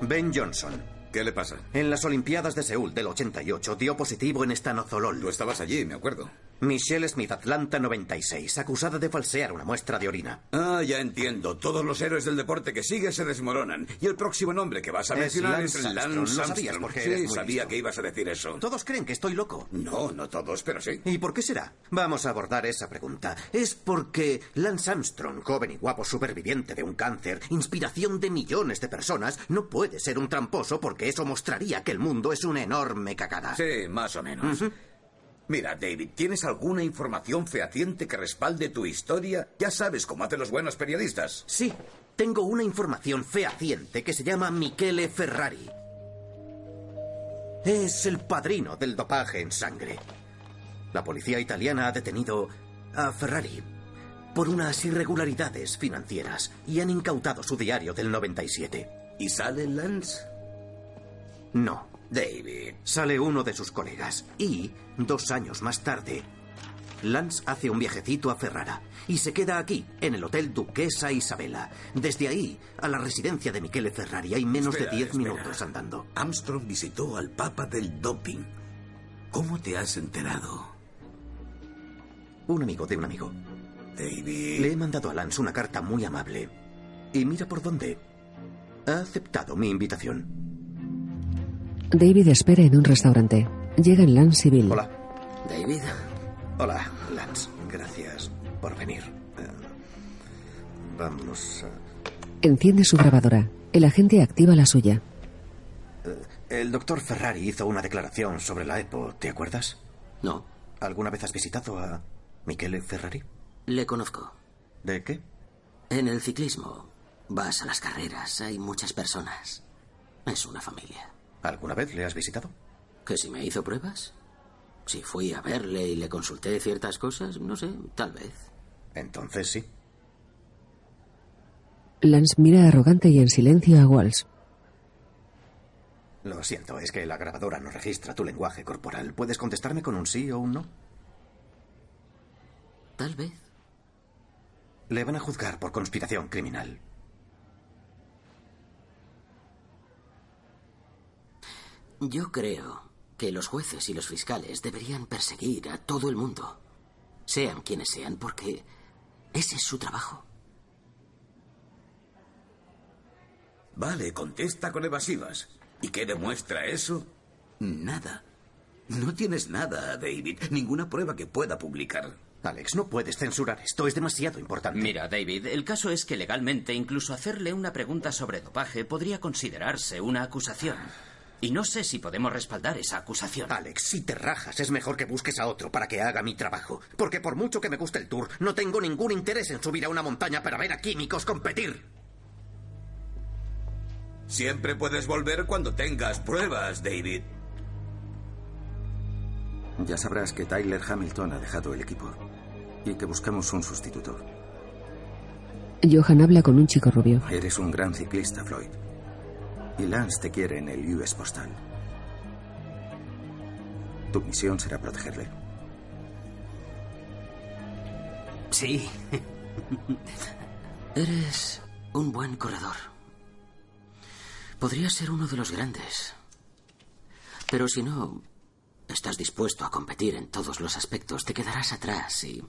Ben Johnson. ¿Qué le pasa? En las Olimpiadas de Seúl del 88 dio positivo en estanozolol. Tú estabas allí, me acuerdo. Michelle Smith, Atlanta 96, acusada de falsear una muestra de orina. Ah, ya entiendo. Todos los héroes del deporte que sigue se desmoronan. Y el próximo nombre que vas a Es mencionar Lance es, Armstrong. Lance Lo sabías Armstrong. porque sí, eres muy sabía listo. que ibas a decir eso. Todos creen que estoy loco. No, no todos, pero sí. ¿Y por qué será? Vamos a abordar esa pregunta. Es porque Lance Armstrong, joven y guapo superviviente de un cáncer, inspiración de millones de personas, no puede ser un tramposo porque eso mostraría que el mundo es una enorme cagada. Sí, más o menos. Mira, David, ¿tienes alguna información fehaciente que respalde tu historia? Ya sabes cómo hacen los buenos periodistas. Sí, tengo una información fehaciente que se llama Michele Ferrari. Es el padrino del dopaje en sangre. La policía italiana ha detenido a Ferrari por unas irregularidades financieras y han incautado su diario del 97. ¿Y sale Lance? No. David. Sale uno de sus colegas. Y, dos años más tarde, Lance hace un viajecito a Ferrara y se queda aquí, en el Hotel Duquesa Isabela. Desde ahí, a la residencia de Michele Ferrari hay menos Espera, de diez espera. minutos andando. Armstrong visitó al Papa del Doping. ¿Cómo te has enterado? Un amigo de un amigo. David. Le he mandado a Lance una carta muy amable. Y mira por dónde. Ha aceptado mi invitación. David espera en un restaurante. Llegan Lance y Bill. Hola. David. Hola, Lance. Gracias por venir. Eh, vamos a... Enciende su grabadora. El agente activa la suya. El doctor Ferrari hizo una declaración sobre la EPO, ¿te acuerdas? No. ¿Alguna vez has visitado a Michele Ferrari? Le conozco. ¿De qué? En el ciclismo, vas a las carreras, hay muchas personas. Es una familia. ¿Alguna vez le has visitado? ¿Que si me hizo pruebas? Si fui a verle y le consulté ciertas cosas, no sé, tal vez. Entonces sí. Lance mira arrogante y en silencio a Walsh. Lo siento, es que la grabadora no registra tu lenguaje corporal. ¿Puedes contestarme con un sí o un no? Tal vez. Le van a juzgar por conspiración criminal. Yo creo que los jueces y los fiscales deberían perseguir a todo el mundo, sean quienes sean, porque ese es su trabajo. Vale, contesta con evasivas. ¿Y qué demuestra eso? Nada. No tienes nada, David. Ninguna prueba que pueda publicar. Alex, no puedes censurar esto. Es demasiado importante. Mira, David, el caso es que legalmente incluso hacerle una pregunta sobre dopaje podría considerarse una acusación. Y no sé si podemos respaldar esa acusación. Alex, si te rajas, es mejor que busques a otro para que haga mi trabajo. Porque por mucho que me guste el tour, no tengo ningún interés en subir a una montaña para ver a químicos competir. Siempre puedes volver cuando tengas pruebas, David. Ya sabrás que Tyler Hamilton ha dejado el equipo y que buscamos un sustituto. Johan habla con un chico rubio. Eres un gran ciclista, Floyd. Y Lance te quiere en el US Postal. Tu misión será protegerle. Sí. Eres un buen corredor. Podrías ser uno de los grandes. Pero si no estás dispuesto a competir en todos los aspectos, te quedarás atrás y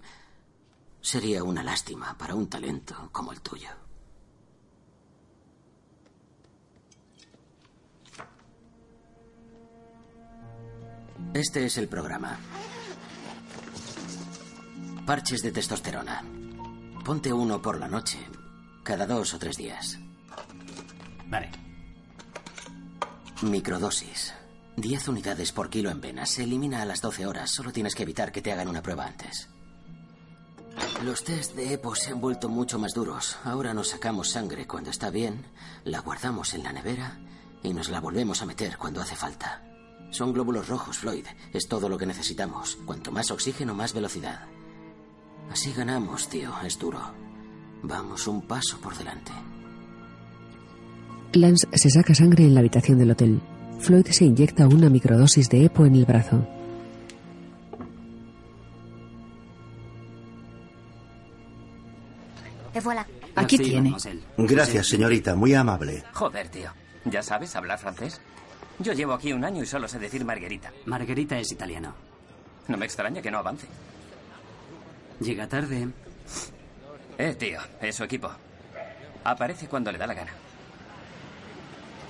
sería una lástima para un talento como el tuyo. Este es el programa. Parches de testosterona. Ponte uno por la noche, cada dos o tres días. Vale. Microdosis. 10 unidades por kilo en venas. Se elimina a las 12 horas. Solo tienes que evitar que te hagan una prueba antes. Los test de EPO se han vuelto mucho más duros. Ahora nos sacamos sangre cuando está bien, la guardamos en la nevera y nos la volvemos a meter cuando hace falta. Son glóbulos rojos, Floyd. Es todo lo que necesitamos. Cuanto más oxígeno, más velocidad. Así ganamos, tío. Es duro. Vamos un paso por delante. Lance se saca sangre en la habitación del hotel. Floyd se inyecta una microdosis de EPO en el brazo. Aquí tiene. Gracias, señorita. Muy amable. Joder, tío. ¿Ya sabes hablar francés? Yo llevo aquí un año y solo sé decir Margarita. Margarita es italiano. No me extraña que no avance. Llega tarde. Eh, tío, es su equipo. Aparece cuando le da la gana.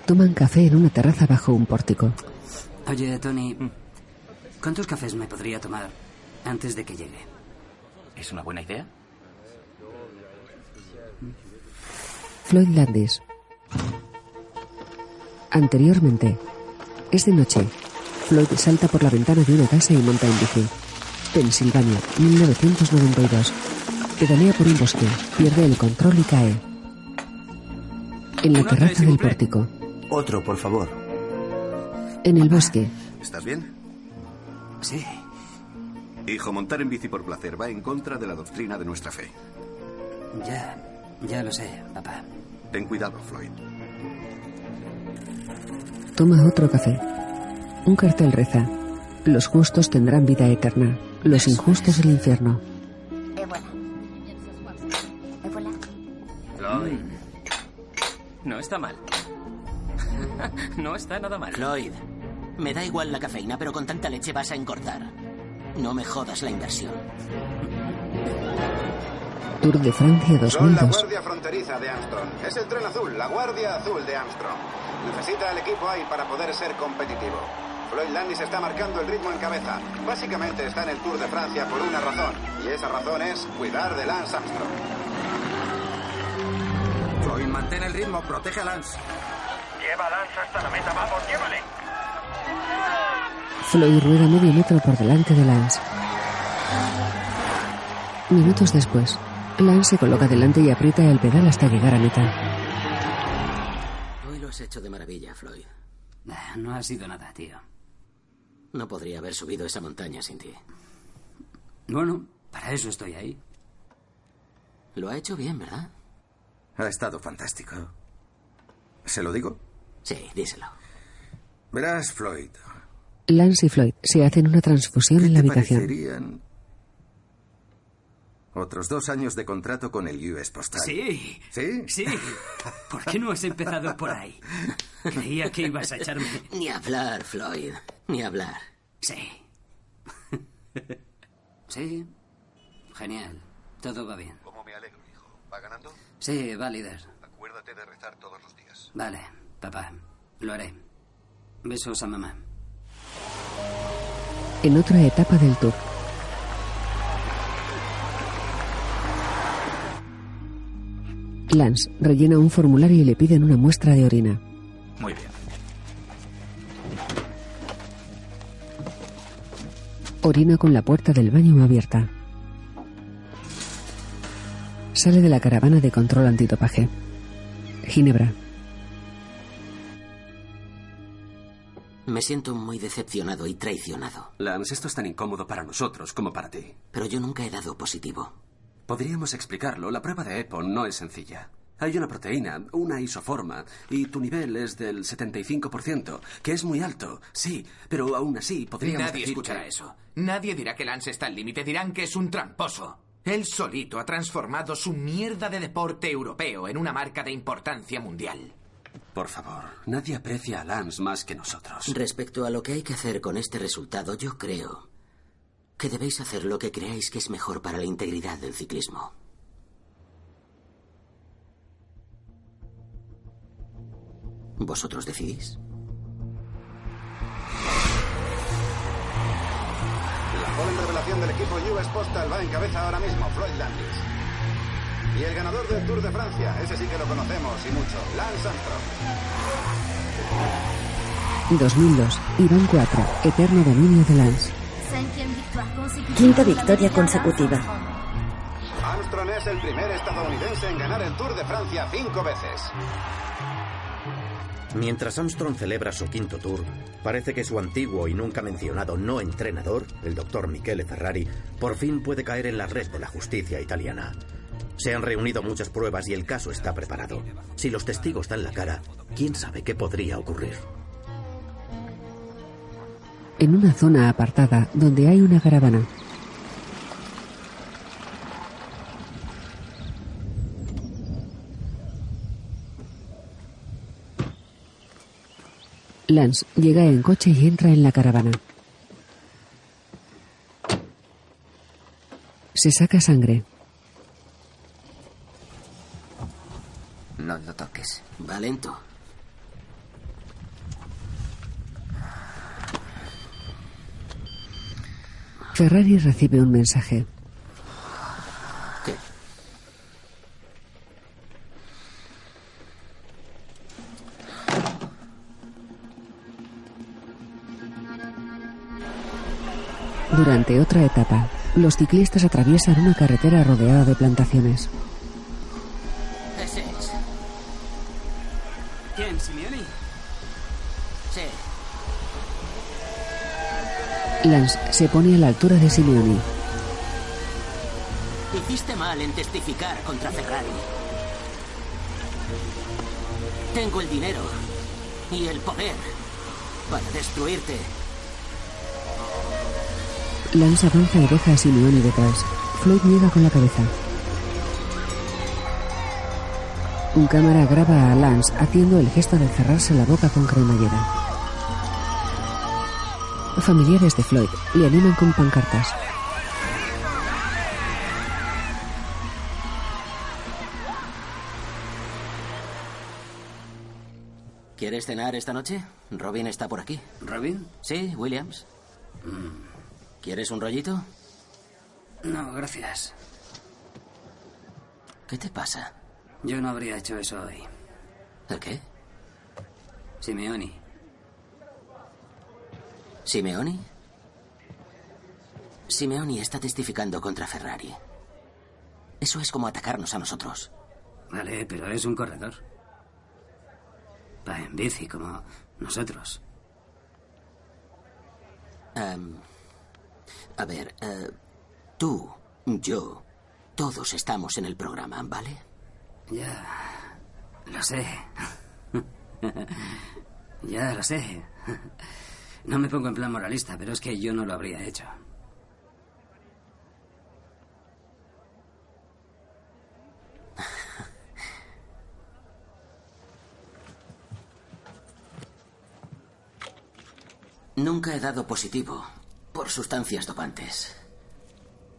Toman café en una terraza bajo un pórtico. Oye, Tony, ¿cuántos cafés me podría tomar antes de que llegue? ¿Es una buena idea? Floyd Landis. Anteriormente, es de noche. Floyd salta por la ventana de una casa y monta en bici. Pensilvania, 1992. Pedalea por un bosque, pierde el control y cae. En la terraza del pórtico. Otro, por favor. En el bosque. ¿Estás bien? Sí. Hijo, montar en bici por placer va en contra de la doctrina de nuestra fe. Ya, ya lo sé, papá. Ten cuidado, Floyd. Toma otro café. Un cartel reza. Los justos tendrán vida eterna. Los injustos el infierno. Floyd. No está mal. no está nada mal. Floyd, me da igual la cafeína, pero con tanta leche vas a engordar. No me jodas la inversión. Tour de Francia Son la 2002. Guardia Fronteriza de Armstrong. Es el tren azul, la Guardia Azul de Armstrong. Necesita el equipo ahí para poder ser competitivo. Floyd Landis está marcando el ritmo en cabeza. Básicamente está en el Tour de Francia por una razón. Y esa razón es cuidar de Lance Armstrong. Floyd, mantén el ritmo, protege a Lance. Lleva a Lance hasta la meta, vamos, llévale. Floyd rueda medio metro por delante de Lance. Minutos después, Lance se coloca delante y aprieta el pedal hasta llegar a meta. Hoy lo has hecho de maravilla, Floyd. Ah, No ha sido nada, tío. No podría haber subido esa montaña sin ti. Bueno, para eso estoy ahí. Lo ha hecho bien, ¿verdad? Ha estado fantástico. ¿Se lo digo? Sí, díselo. Verás, Floyd. Lance y Floyd se hacen una transfusión en la habitación. Parecerían otros dos años de contrato con el US Postal. Sí. ¿Sí? Sí. ¿Por qué no has empezado por ahí? Creía que ibas a echarme. Ni hablar, Floyd. Ni hablar. Sí. Sí. Genial. Todo va bien. ¿Cómo me alegro, hijo? ¿Va ganando? Sí, va líder. acuérdate de rezar todos los días. Vale, papá. Lo haré. Besos a mamá. En otra etapa del tour. Lance rellena un formulario y le piden una muestra de orina. Muy bien. Orina con la puerta del baño abierta. Sale de la caravana de control antidopaje. Ginebra. Me siento muy decepcionado y traicionado. Lance, esto es tan incómodo para nosotros como para ti. Pero yo nunca he dado positivo. Podríamos explicarlo. La prueba de EPO no es sencilla. Hay una proteína, una isoforma, y tu nivel es del 75%, que es muy alto, sí, pero aún así podríamos Nadie decir escuchará que- eso. Nadie dirá que Lance está al límite. Dirán que es un tramposo. Él solito ha transformado su mierda de deporte europeo en una marca de importancia mundial. Por favor, nadie aprecia a Lance más que nosotros. Respecto a lo que hay que hacer con este resultado, yo creo que debéis hacer lo que creáis que es mejor para la integridad del ciclismo. ¿Vosotros decidís? La joven revelación del equipo US Postal va en cabeza ahora mismo, Floyd Landis. Y el ganador del Tour de Francia, ese sí que lo conocemos y mucho, Lance Armstrong. 2002. Iván 4. Eterno dominio de Lance. Quinta victoria consecutiva. Armstrong es el primer estadounidense en ganar el Tour de Francia cinco veces. Mientras Armstrong celebra su quinto tour, parece que su antiguo y nunca mencionado no entrenador, el doctor Michele Ferrari, por fin puede caer en la red de la justicia italiana. Se han reunido muchas pruebas y el caso está preparado. Si los testigos dan la cara, ¿quién sabe qué podría ocurrir? En una zona apartada donde hay una caravana. Lance llega en coche y entra en la caravana. Se saca sangre. No lo toques. Va lento. Ferrari recibe un mensaje. ¿Qué? Durante otra etapa, los ciclistas atraviesan una carretera rodeada de plantaciones. Lance se pone a la altura de Simeoni. Hiciste mal en testificar contra Ferrari. Tengo el dinero y el poder para destruirte. Lance avanza y deja a Simeoni detrás. Floyd niega con la cabeza. Un cámara graba a Lance haciendo el gesto de cerrarse la boca con cremallera. Familiares de Floyd le animan con pancartas. ¿Quieres cenar esta noche? Robin está por aquí. ¿Robin? Sí, Williams. ¿Quieres un rollito? No, gracias. ¿Qué te pasa? Yo no habría hecho eso hoy. ¿El qué? Simeoni. ¿Simeoni? Simeoni está testificando contra Ferrari. Eso es como atacarnos a nosotros. Vale, pero es un corredor. Va en bici como nosotros. Em, a ver, eh, tú, yo, todos estamos en el programa, ¿vale? Ya. Lo sé. ya lo sé. No me pongo en plan moralista, pero es que yo no lo habría hecho. Nunca he dado positivo por sustancias dopantes.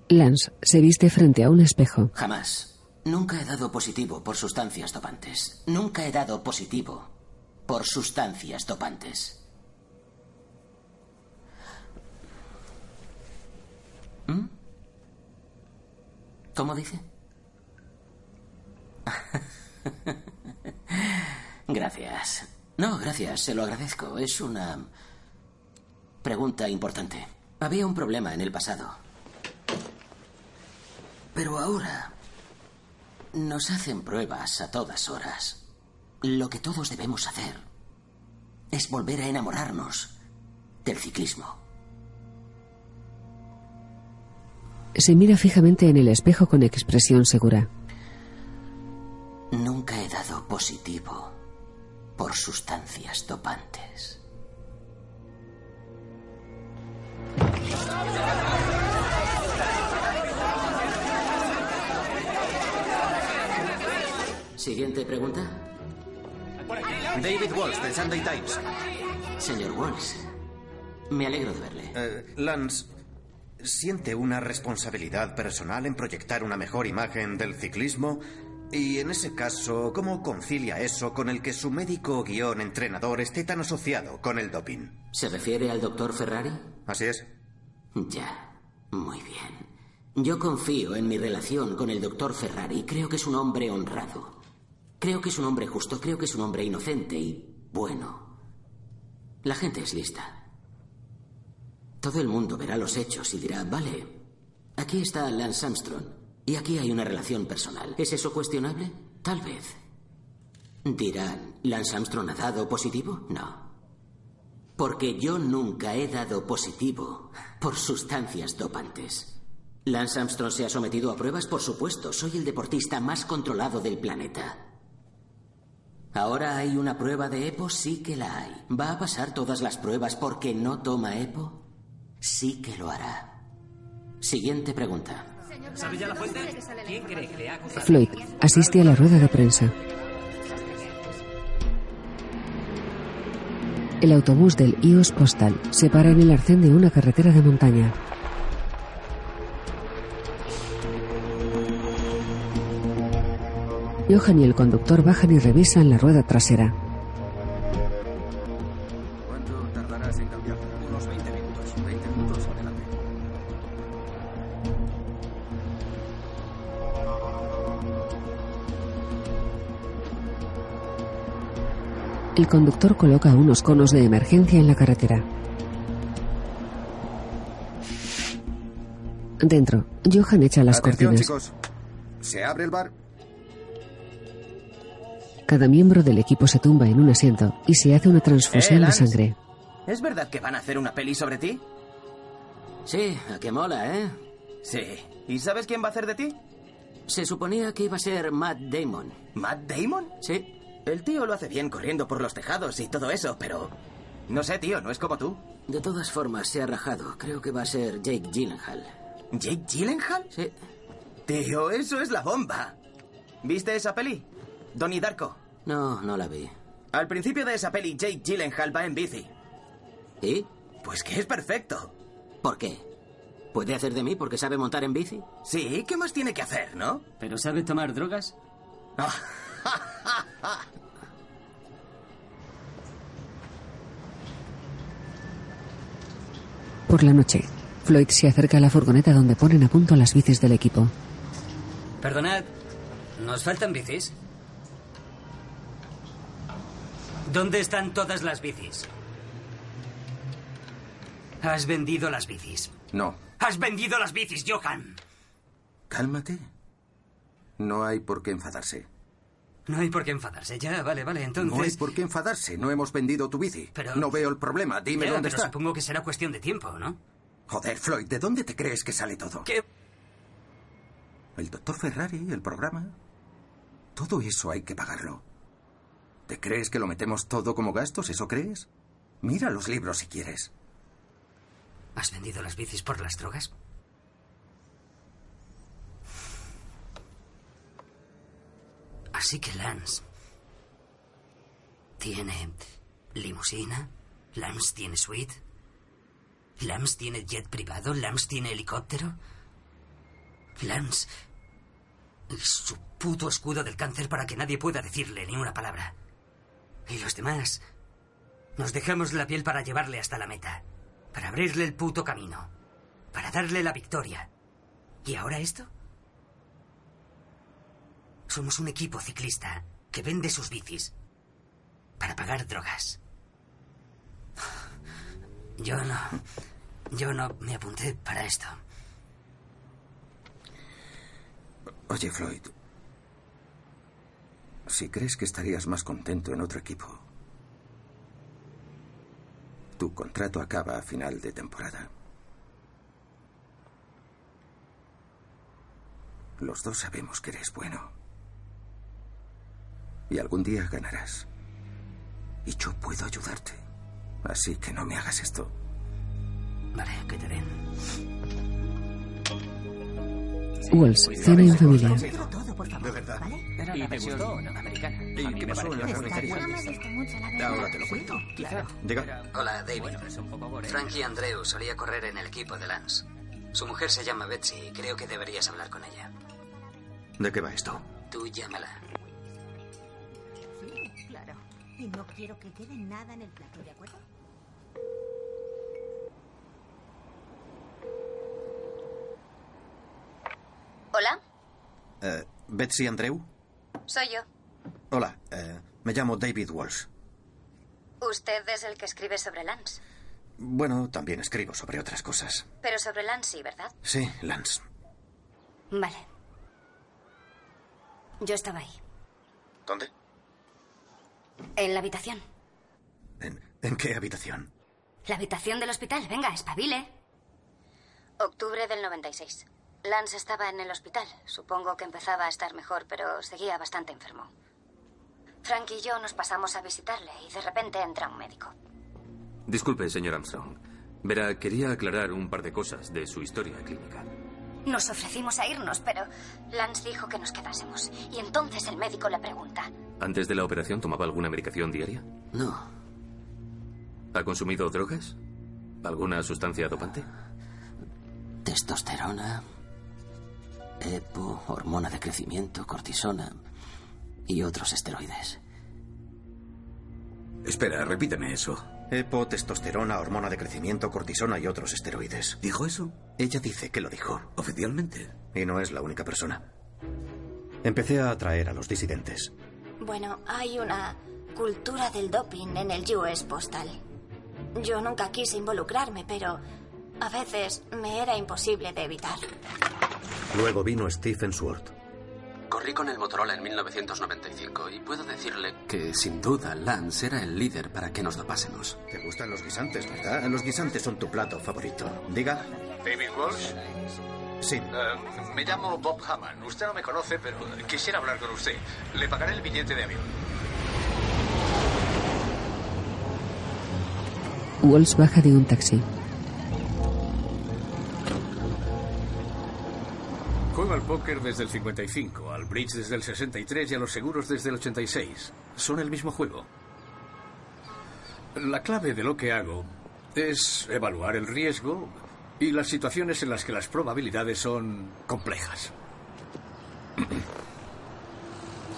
Lance se viste frente a un espejo. Jamás. Nunca he dado positivo por sustancias dopantes. Nunca he dado positivo por sustancias dopantes. ¿Mm? ¿Cómo dice? gracias. No, gracias, se lo agradezco. Es una pregunta importante. Había un problema en el pasado. Pero ahora nos hacen pruebas a todas horas. Lo que todos debemos hacer es volver a enamorarnos del ciclismo. Se mira fijamente en el espejo con expresión segura. Nunca he dado positivo por sustancias dopantes. Siguiente pregunta. David Walsh, del Sunday Times. Señor Walsh, me alegro de verle. Eh, Lance, ¿siente una responsabilidad personal en proyectar una mejor imagen del ciclismo? Y en ese caso, ¿cómo concilia eso con el que su médico guion entrenador esté tan asociado con el doping? ¿Se refiere al doctor Ferrari? Así es. Ya, muy bien. Yo confío en mi relación con el doctor Ferrari. Creo que es un hombre honrado. Creo que es un hombre justo, creo que es un hombre inocente y bueno. La gente es lista. Todo el mundo verá los hechos y dirá, vale, aquí está Lance Armstrong y aquí hay una relación personal. ¿Es eso cuestionable? Tal vez. Dirán, ¿Lance Armstrong ha dado positivo? No. Porque yo nunca he dado positivo por sustancias dopantes. Lance Armstrong se ha sometido a pruebas, por supuesto. Soy el deportista más controlado del planeta. ¿Ahora hay una prueba de EPO? Sí que la hay. ¿Va a pasar todas las pruebas porque no toma EPO? Sí que lo hará. Siguiente pregunta. ¿Sabe ya la fuente? ¿Quién cree que le ha acusado? Floyd asiste a la rueda de prensa. El autobús del IOS Postal se para en el arcén de una carretera de montaña. Johan y el conductor bajan y revisan la rueda trasera. El conductor coloca unos conos de emergencia en la carretera. Dentro, Johan echa las Atención, cortinas. chicos. Se abre el bar. Cada miembro del equipo se tumba en un asiento y se hace una transfusión Eh, de sangre. ¿Es verdad que van a hacer una peli sobre ti? Sí, a que mola, ¿eh? Sí. ¿Y sabes quién va a hacer de ti? Se suponía que iba a ser Matt Damon. ¿Matt Damon? Sí. El tío lo hace bien corriendo por los tejados y todo eso, pero... No sé, tío, no es como tú. De todas formas, se ha rajado. Creo que va a ser Jake Gyllenhaal. ¿Jake Gyllenhaal? Sí. Tío, eso es la bomba. ¿Viste esa peli? Donnie Darko. No, no la vi. Al principio de esa peli, Jake Gyllenhaal va en bici. ¿Y? Pues que es perfecto. ¿Por qué? ¿Puede hacer de mí porque sabe montar en bici? Sí, ¿qué más tiene que hacer, no? ¿Pero sabe tomar drogas? Por la noche, Floyd se acerca a la furgoneta donde ponen a punto las bicis del equipo. Perdonad, ¿nos faltan bicis? ¿Dónde están todas las bicis? Has vendido las bicis. No. Has vendido las bicis, Johan. Cálmate. No hay por qué enfadarse. No hay por qué enfadarse. Ya, vale, vale. Entonces. No hay por qué enfadarse. No hemos vendido tu bici. Pero- No veo el problema. Dime Ya, dónde pero está. Supongo que será cuestión de tiempo, ¿no? Joder, Floyd, ¿de dónde te crees que sale todo? ¿Qué? El doctor Ferrari, el programa. Todo eso hay que pagarlo. ¿Te crees que lo metemos todo como gastos? ¿Eso crees? Mira los libros si quieres. ¿Has vendido las bicis por las drogas? Así que Lance tiene limusina, Lance tiene suite, Lance tiene jet privado, Lance tiene helicóptero, Lance Y su puto escudo del cáncer para que nadie pueda decirle ni una palabra. Y los demás nos dejamos la piel para llevarle hasta la meta. Para abrirle el puto camino. Para darle la victoria. ¿Y ahora esto? Somos un equipo ciclista que vende sus bicis para pagar drogas. Yo no. Yo no me apunté para esto. Oye, Floyd. Si crees que estarías más contento en otro equipo, tu contrato acaba a final de temporada. Los dos sabemos que eres bueno. Y algún día ganarás. Y yo puedo ayudarte. Así que no me hagas esto. Vale, que te den. Walls, cena en familia. De verdad. Era la versión americana. ¿Y qué pasó en la cafetería? Ahora te lo cuento. Diga. Hola, David. Frankie Andreu solía correr en el equipo de Lance. Su mujer se llama Betsy y creo que deberías hablar con ella. ¿De qué va esto? Tú llámala. Claro. Y no quiero que quede nada en el plato, ¿de acuerdo? Hola, Eh, ¿Betsy Andreu? soy yo. Hola, eh, me llamo David Walsh. Usted es el que escribe sobre Lance. Bueno, también escribo sobre otras cosas. Pero sobre Lance sí, ¿verdad? Sí, Lance. Vale. Yo estaba ahí, ¿Dónde? En la habitación. ¿En qué habitación? La habitación del hospital. Venga, espabile. Octubre del 96. Lance estaba en el hospital. Supongo que empezaba a estar mejor, pero seguía bastante enfermo. Frank y yo nos pasamos a visitarle y de repente entra un médico. Disculpe, señor Armstrong. Verá, quería aclarar un par de cosas de su historia clínica. Nos ofrecimos a irnos, pero Lance dijo que nos quedásemos. Y entonces el médico le pregunta. ¿Antes de la operación tomaba alguna medicación diaria? No. ¿Ha consumido drogas? ¿Alguna sustancia dopante? Testosterona, EPO, hormona de crecimiento, cortisona y otros esteroides. Espera, repíteme eso. EPO, testosterona, hormona de crecimiento, cortisona y otros esteroides. ¿Dijo eso? Ella dice que lo dijo. ¿Oficialmente? Y no es la única persona. Empecé a atraer a los disidentes. Bueno, hay una cultura del doping en el US Postal. Yo nunca quise involucrarme, pero a veces me era imposible de evitar. Luego vino Stephen Sword. Corrí con el Motorola en 1995 y puedo decirle que sin duda Lance era el líder para que nos dopásemos. Te gustan los guisantes, ¿verdad? Los guisantes son tu plato favorito. Diga. David Walsh. Sí. Eh, me llamo Bob Hammond. Usted no me conoce, pero quisiera hablar con usted. Le pagaré el billete de avión. Walls baja de un taxi. Juego al póker desde el 55, al bridge desde el 63 y a los seguros desde el 86. Son el mismo juego. La clave de lo que hago es evaluar el riesgo y las situaciones en las que las probabilidades son complejas.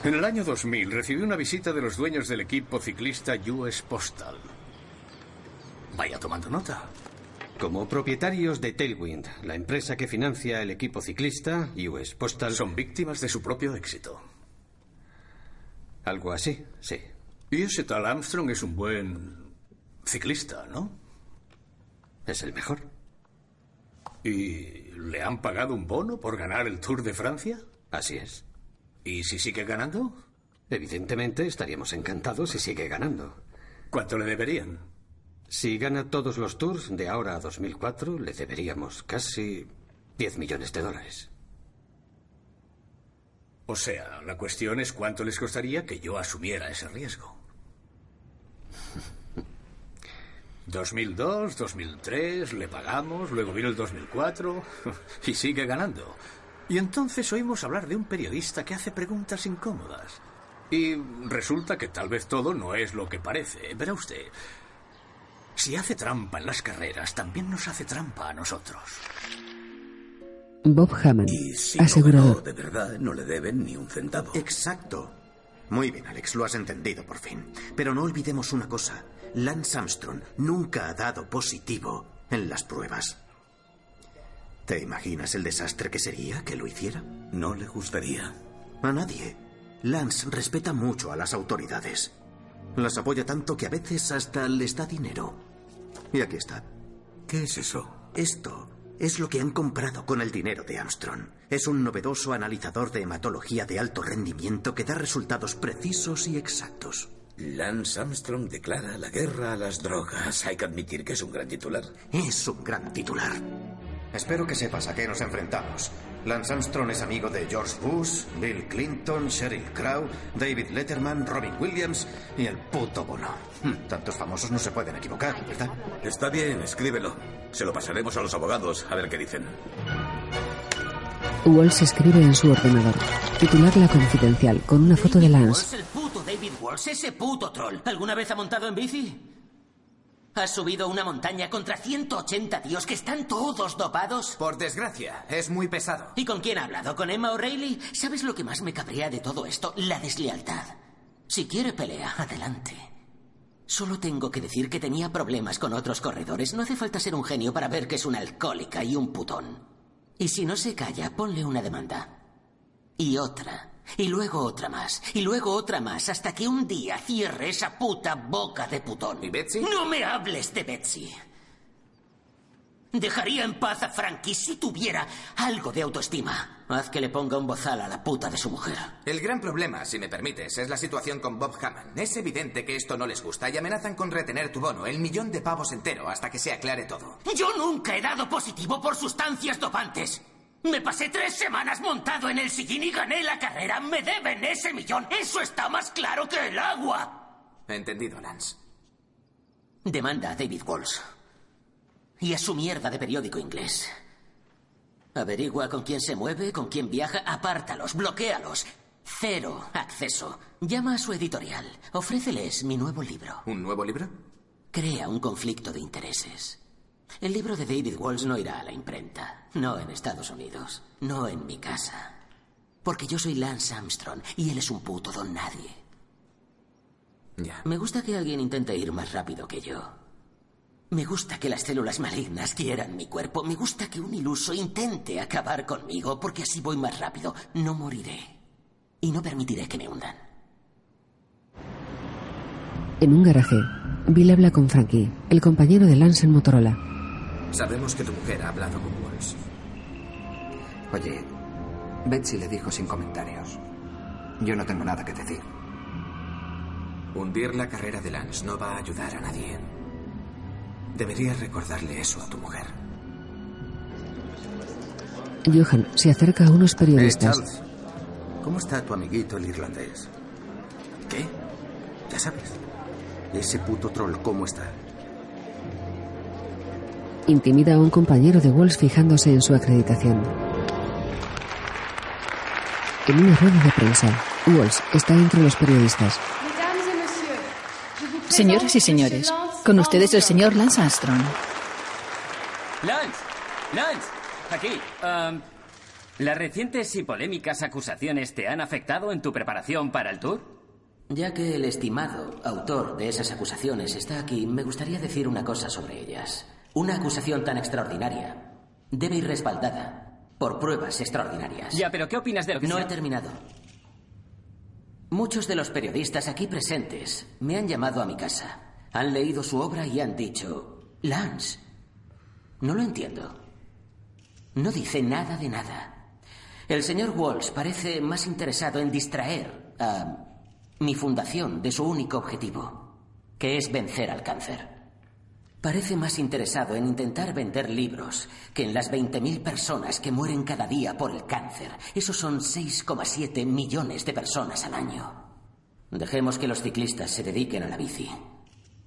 En el año 2000 recibí una visita de los dueños del equipo ciclista US Postal. Vaya tomando nota. Como propietarios de Tailwind, la empresa que financia el equipo ciclista, US Postal. Son víctimas de su propio éxito. Algo así, sí. Y ese tal Armstrong es un buen ciclista, ¿no? Es el mejor. ¿Y le han pagado un bono por ganar el Tour de Francia? Así es. ¿Y si sigue ganando? Evidentemente estaríamos encantados si sigue ganando. ¿Cuánto le deberían? Si gana todos los tours de ahora a 2004, le deberíamos casi 10 millones de dólares. O sea, la cuestión es cuánto les costaría que yo asumiera ese riesgo. 2002, 2003, le pagamos, luego vino el 2004 y sigue ganando. Y entonces oímos hablar de un periodista que hace preguntas incómodas. Y resulta que tal vez todo no es lo que parece. Verá usted, si hace trampa en las carreras, también nos hace trampa a nosotros. Bob Hammond, Si asegurador. no ganó de verdad, no le deben ni un centavo. Exacto. Muy bien, Alex, lo has entendido por fin. Pero no olvidemos una cosa. Lance Armstrong nunca ha dado positivo en las pruebas. ¿Te imaginas el desastre que sería que lo hiciera? No le gustaría. A nadie. Lance respeta mucho a las autoridades. Las apoya tanto que a veces hasta les da dinero. Y aquí está. ¿Qué es eso? Esto es lo que han comprado con el dinero de Armstrong. Es un novedoso analizador de hematología de alto rendimiento que da resultados precisos y exactos. Lance Armstrong declara la guerra a las drogas. Hay que admitir que es un gran titular. Es un gran titular. Espero que sepas a qué nos enfrentamos. Lance Armstrong es amigo de George Bush, Bill Clinton, Sheryl Crow, David Letterman, Robin Williams y el puto Bono. Hmm, Tantos famosos no se pueden equivocar, ¿verdad? Está bien, escríbelo. Se lo pasaremos a los abogados a ver qué dicen. Walsh escribe en su ordenador. Titular La Confidencial, con una foto de Lance. Ese puto troll. ¿Alguna vez ha montado en bici? ¿Has subido una montaña contra 180 tíos que están todos dopados? Por desgracia, es muy pesado. ¿Y con quién ha hablado? ¿Con Emma O'Reilly? ¿Sabes lo que más me cabrea de todo esto? La deslealtad. Si quiere pelea, adelante. Solo tengo que decir que tenía problemas con otros corredores. No hace falta ser un genio para ver que es una alcohólica y un putón. Y si no se calla, ponle una demanda. Y otra. Y luego otra más. Y luego otra más. Hasta que un día cierre esa puta boca de putón. ¿Y Betsy? No me hables de Betsy. Dejaría en paz a Frankie si tuviera algo de autoestima. Haz que le ponga un bozal a la puta de su mujer. El gran problema, si me permites, es la situación con Bob Hammond. Es evidente que esto no les gusta y amenazan con retener tu bono, el millón de pavos entero, hasta que se aclare todo. Yo nunca he dado positivo por sustancias dopantes. Me pasé tres semanas montado en el sillín y gané la carrera. Me deben ese millón. Eso está más claro que el agua. Entendido, Lance. Demanda a David Walsh. Y a su mierda de periódico inglés. Averigua con quién se mueve, con quién viaja, apártalos, bloquéalos. Cero acceso. Llama a su editorial. Ofréceles mi nuevo libro. ¿Un nuevo libro? Crea un conflicto de intereses. El libro de David Walsh no irá a la imprenta. No en Estados Unidos. No en mi casa. Porque yo soy Lance Armstrong y él es un puto don nadie. Ya. Me gusta que alguien intente ir más rápido que yo. Me gusta que las células malignas quieran mi cuerpo. Me gusta que un iluso intente acabar conmigo, porque así voy más rápido. No moriré. Y no permitiré que me hundan. En un garaje, Bill habla con Frankie, el compañero de Lance en Motorola. Sabemos que tu mujer ha hablado con Walsh. Oye, Betsy le dijo sin comentarios. Yo no tengo nada que decir. Hundir la carrera de Lance no va a ayudar a nadie. Deberías recordarle eso a tu mujer. Johan se acerca a unos Eh, periodistas. Charles, ¿cómo está tu amiguito el irlandés? ¿Qué? Ya sabes. Ese puto troll, ¿cómo está? Intimida a un compañero de Walsh fijándose en su acreditación. En una rueda de prensa, Walsh está entre los periodistas. Señoras y señores, con ustedes el señor Lance Armstrong. Lance, Lance, aquí. ¿Las recientes y polémicas acusaciones te han afectado en tu preparación para el tour? Ya que el estimado autor de esas acusaciones está aquí, me gustaría decir una cosa sobre ellas. Una acusación tan extraordinaria debe ir respaldada por pruebas extraordinarias. Ya, pero ¿qué opinas de lo que No he terminado. Muchos de los periodistas aquí presentes me han llamado a mi casa. Han leído su obra y han dicho, Lance, no lo entiendo. No dice nada de nada. El señor Walsh parece más interesado en distraer a mi fundación de su único objetivo, que es vencer al cáncer. Parece más interesado en intentar vender libros que en las 20.000 personas que mueren cada día por el cáncer. Esos son 6,7 millones de personas al año. Dejemos que los ciclistas se dediquen a la bici.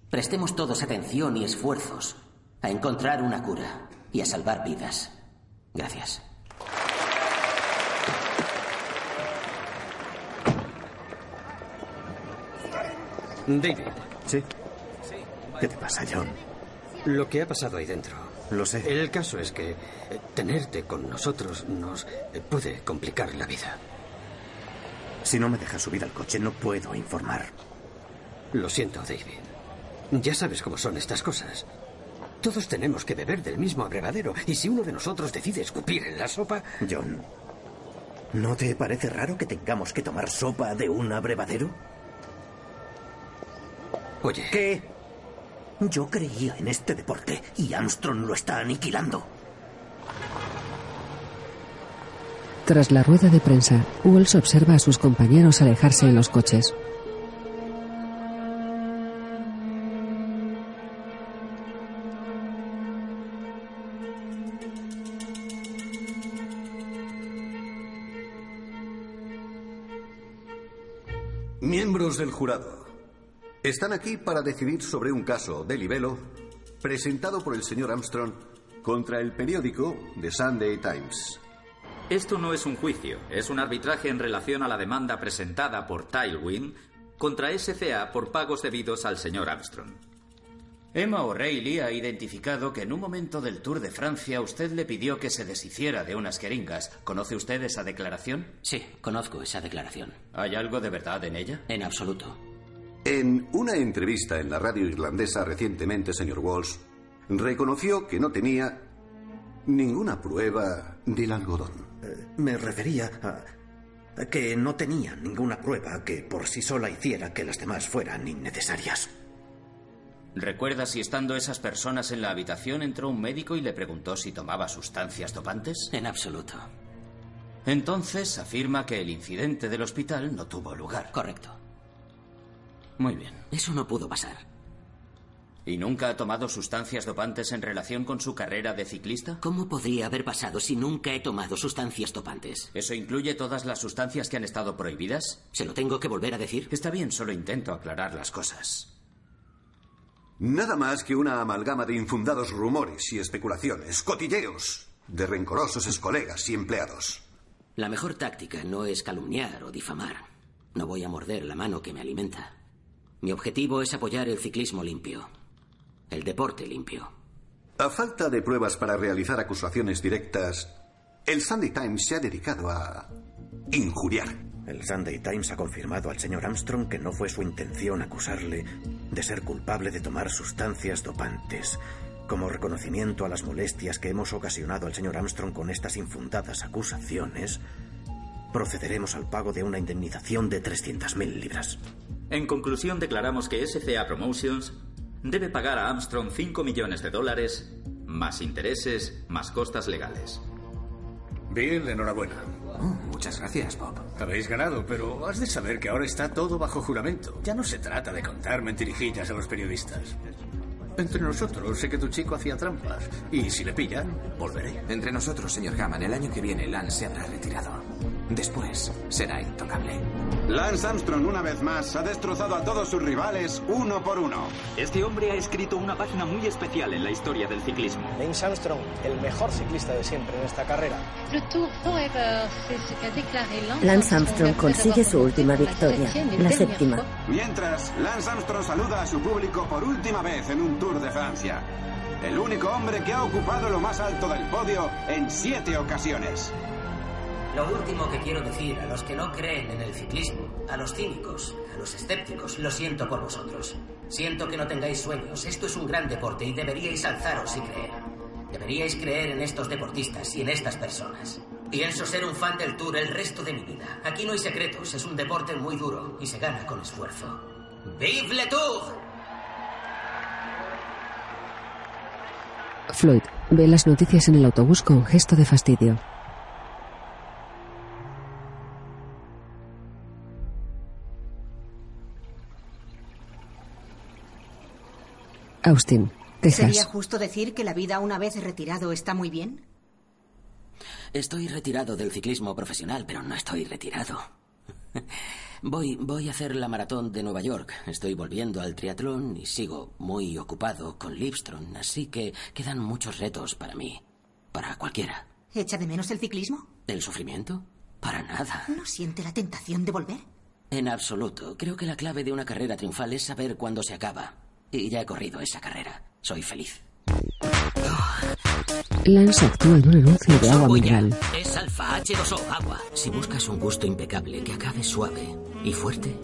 Prestemos todos atención y esfuerzos a encontrar una cura y a salvar vidas. Gracias. David. Sí. ¿Qué te pasa, John? Lo que ha pasado ahí dentro. Lo sé. El caso es que eh, tenerte con nosotros nos eh, puede complicar la vida. Si no me dejas subir al coche, no puedo informar. Lo siento, David. Ya sabes cómo son estas cosas. Todos tenemos que beber del mismo abrevadero. Y si uno de nosotros decide escupir en la sopa... John, ¿no te parece raro que tengamos que tomar sopa de un abrevadero? Oye. ¿Qué? Yo creía en este deporte y Armstrong lo está aniquilando. Tras la rueda de prensa, Wells observa a sus compañeros alejarse en los coches. Miembros del jurado, están aquí para decidir sobre un caso de libelo presentado por el señor Armstrong contra el periódico The Sunday Times. Esto no es un juicio, es un arbitraje en relación a la demanda presentada por Tailwind contra SCA por pagos debidos al señor Armstrong. Emma O'Reilly ha identificado que en un momento del Tour de Francia usted le pidió que se deshiciera de unas jeringas. ¿Conoce usted esa declaración? Sí, conozco esa declaración. ¿Hay algo de verdad en ella? En absoluto. En una entrevista en la radio irlandesa recientemente, señor Walsh, reconoció que no tenía ninguna prueba del algodón. Eh, me refería a que no tenía ninguna prueba que por sí sola hiciera que las demás fueran innecesarias. ¿Recuerda si estando esas personas en la habitación entró un médico y le preguntó si tomaba sustancias dopantes? En absoluto. Entonces afirma que el incidente del hospital no tuvo lugar. Correcto. Muy bien. Eso no pudo pasar. ¿Y nunca ha tomado sustancias dopantes en relación con su carrera de ciclista? ¿Cómo podría haber pasado si nunca he tomado sustancias dopantes? ¿Eso incluye todas las sustancias que han estado prohibidas? ¿Se lo tengo que volver a decir? Está bien, solo intento aclarar las cosas. Nada más que una amalgama de infundados rumores y especulaciones, cotilleos de rencorosos excolegas y empleados. La mejor táctica no es calumniar o difamar. No voy a morder la mano que me alimenta. Mi objetivo es apoyar el ciclismo limpio. El deporte limpio. A falta de pruebas para realizar acusaciones directas, el Sunday Times se ha dedicado a injuriar. El Sunday Times ha confirmado al señor Armstrong que no fue su intención acusarle de ser culpable de tomar sustancias dopantes. Como reconocimiento a las molestias que hemos ocasionado al señor Armstrong con estas infundadas acusaciones, procederemos al pago de una indemnización de 300.000 libras. En conclusión, declaramos que SCA Promotions debe pagar a Armstrong 5 millones de dólares, más intereses, más costas legales. Bill, enhorabuena. Oh, muchas gracias, Bob. Habéis ganado, pero has de saber que ahora está todo bajo juramento. Ya no se trata de contar mentirijillas a los periodistas. Entre nosotros, sé que tu chico hacía trampas. Y si le pillan, volveré. Entre nosotros, señor Hammond, el año que viene Lance se habrá retirado. Después será intocable. Lance Armstrong, una vez más, ha destrozado a todos sus rivales uno por uno. Este hombre ha escrito una página muy especial en la historia del ciclismo. Lance Armstrong, el mejor ciclista de siempre en esta carrera. Lance Armstrong consigue su última victoria, la séptima. Mientras, Lance Armstrong saluda a su público por última vez en un Tour de Francia. El único hombre que ha ocupado lo más alto del podio en siete ocasiones. Lo último que quiero decir a los que no creen en el ciclismo, a los cínicos, a los escépticos, lo siento por vosotros. Siento que no tengáis sueños. Esto es un gran deporte y deberíais alzaros y creer. Deberíais creer en estos deportistas y en estas personas. Pienso ser un fan del Tour el resto de mi vida. Aquí no hay secretos, es un deporte muy duro y se gana con esfuerzo. ¡Vive le Tour! Floyd ve las noticias en el autobús con gesto de fastidio. Austin, ¿Sería Texas. justo decir que la vida una vez retirado está muy bien? Estoy retirado del ciclismo profesional, pero no estoy retirado. Voy, voy a hacer la maratón de Nueva York. Estoy volviendo al triatlón y sigo muy ocupado con Livestrong, así que quedan muchos retos para mí. Para cualquiera. ¿Echa de menos el ciclismo? ¿El sufrimiento? Para nada. ¿No siente la tentación de volver? En absoluto. Creo que la clave de una carrera triunfal es saber cuándo se acaba. Y ya he corrido esa carrera. Soy feliz. Lance actúa en un anuncio de agua mineral. Es alfa H2O, agua. Si buscas un gusto impecable que acabe suave y fuerte,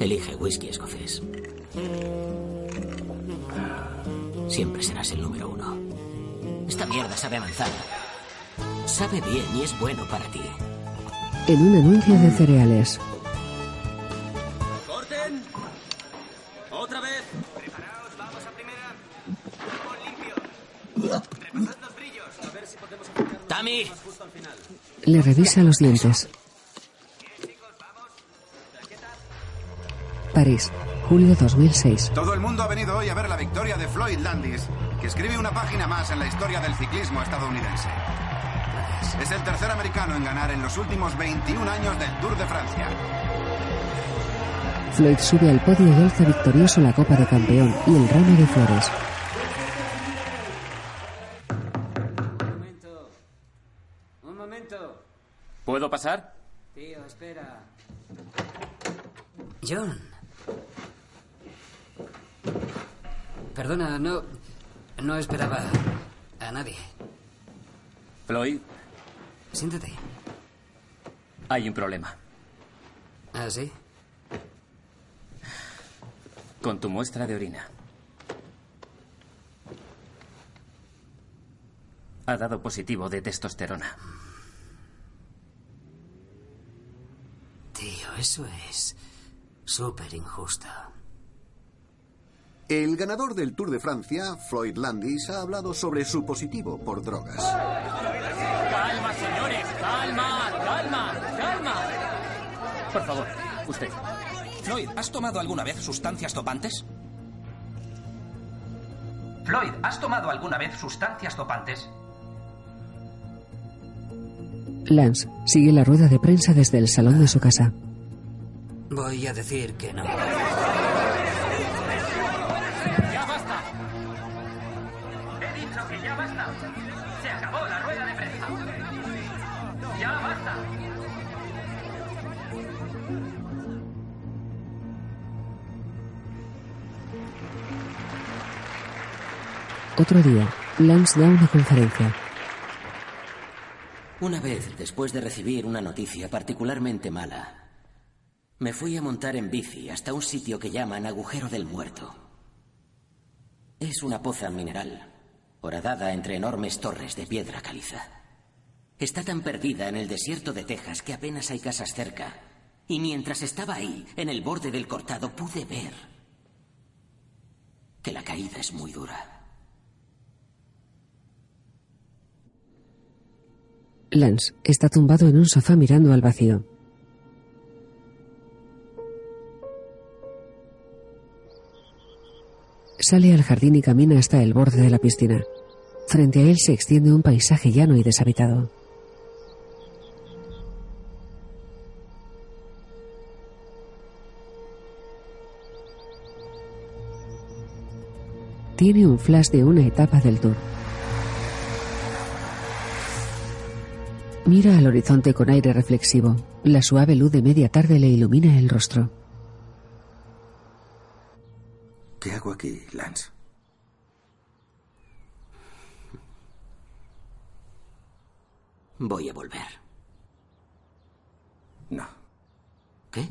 elige whisky escocés. Siempre serás el número uno. Esta mierda sabe a manzana. Sabe bien y es bueno para ti. En un anuncio de cereales. ¡Tami! Le revisa los dientes. París, julio 2006. Todo el mundo ha venido hoy a ver la victoria de Floyd Landis, que escribe una página más en la historia del ciclismo estadounidense. Es el tercer americano en ganar en los últimos 21 años del Tour de Francia. Floyd sube al podio y alza victorioso la Copa de Campeón y el ramo de flores. ¿Puedo pasar? Tío, espera. John. Perdona, no. No esperaba a nadie. Floyd, Siéntate. hay un problema. ¿Ah, sí? Con tu muestra de orina. Ha dado positivo de testosterona. Tío, eso es súper injusto. El ganador del Tour de Francia, Floyd Landis, ha hablado sobre su positivo por drogas. Calma, señores, calma, calma, calma. Por favor, usted. Floyd, ¿has tomado alguna vez sustancias dopantes? Floyd, ¿has tomado alguna vez sustancias dopantes? Lance sigue la rueda de prensa desde el salón de su casa. Voy a decir que no. ¡Ya basta! He dicho que ya basta. Se acabó la rueda de prensa. ¡Ya basta! Otro día, Lance da una conferencia. Una vez, después de recibir una noticia particularmente mala, me fui a montar en bici hasta un sitio que llaman Agujero del Muerto. Es una poza mineral, horadada entre enormes torres de piedra caliza. Está tan perdida en el desierto de Texas que apenas hay casas cerca. Y mientras estaba ahí, en el borde del cortado, pude ver que la caída es muy dura. Lance está tumbado en un sofá mirando al vacío. Sale al jardín y camina hasta el borde de la piscina. Frente a él se extiende un paisaje llano y deshabitado. Tiene un flash de una etapa del tour. Mira al horizonte con aire reflexivo. La suave luz de media tarde le ilumina el rostro. ¿Qué hago aquí, Lance? Voy a volver. No. ¿Qué?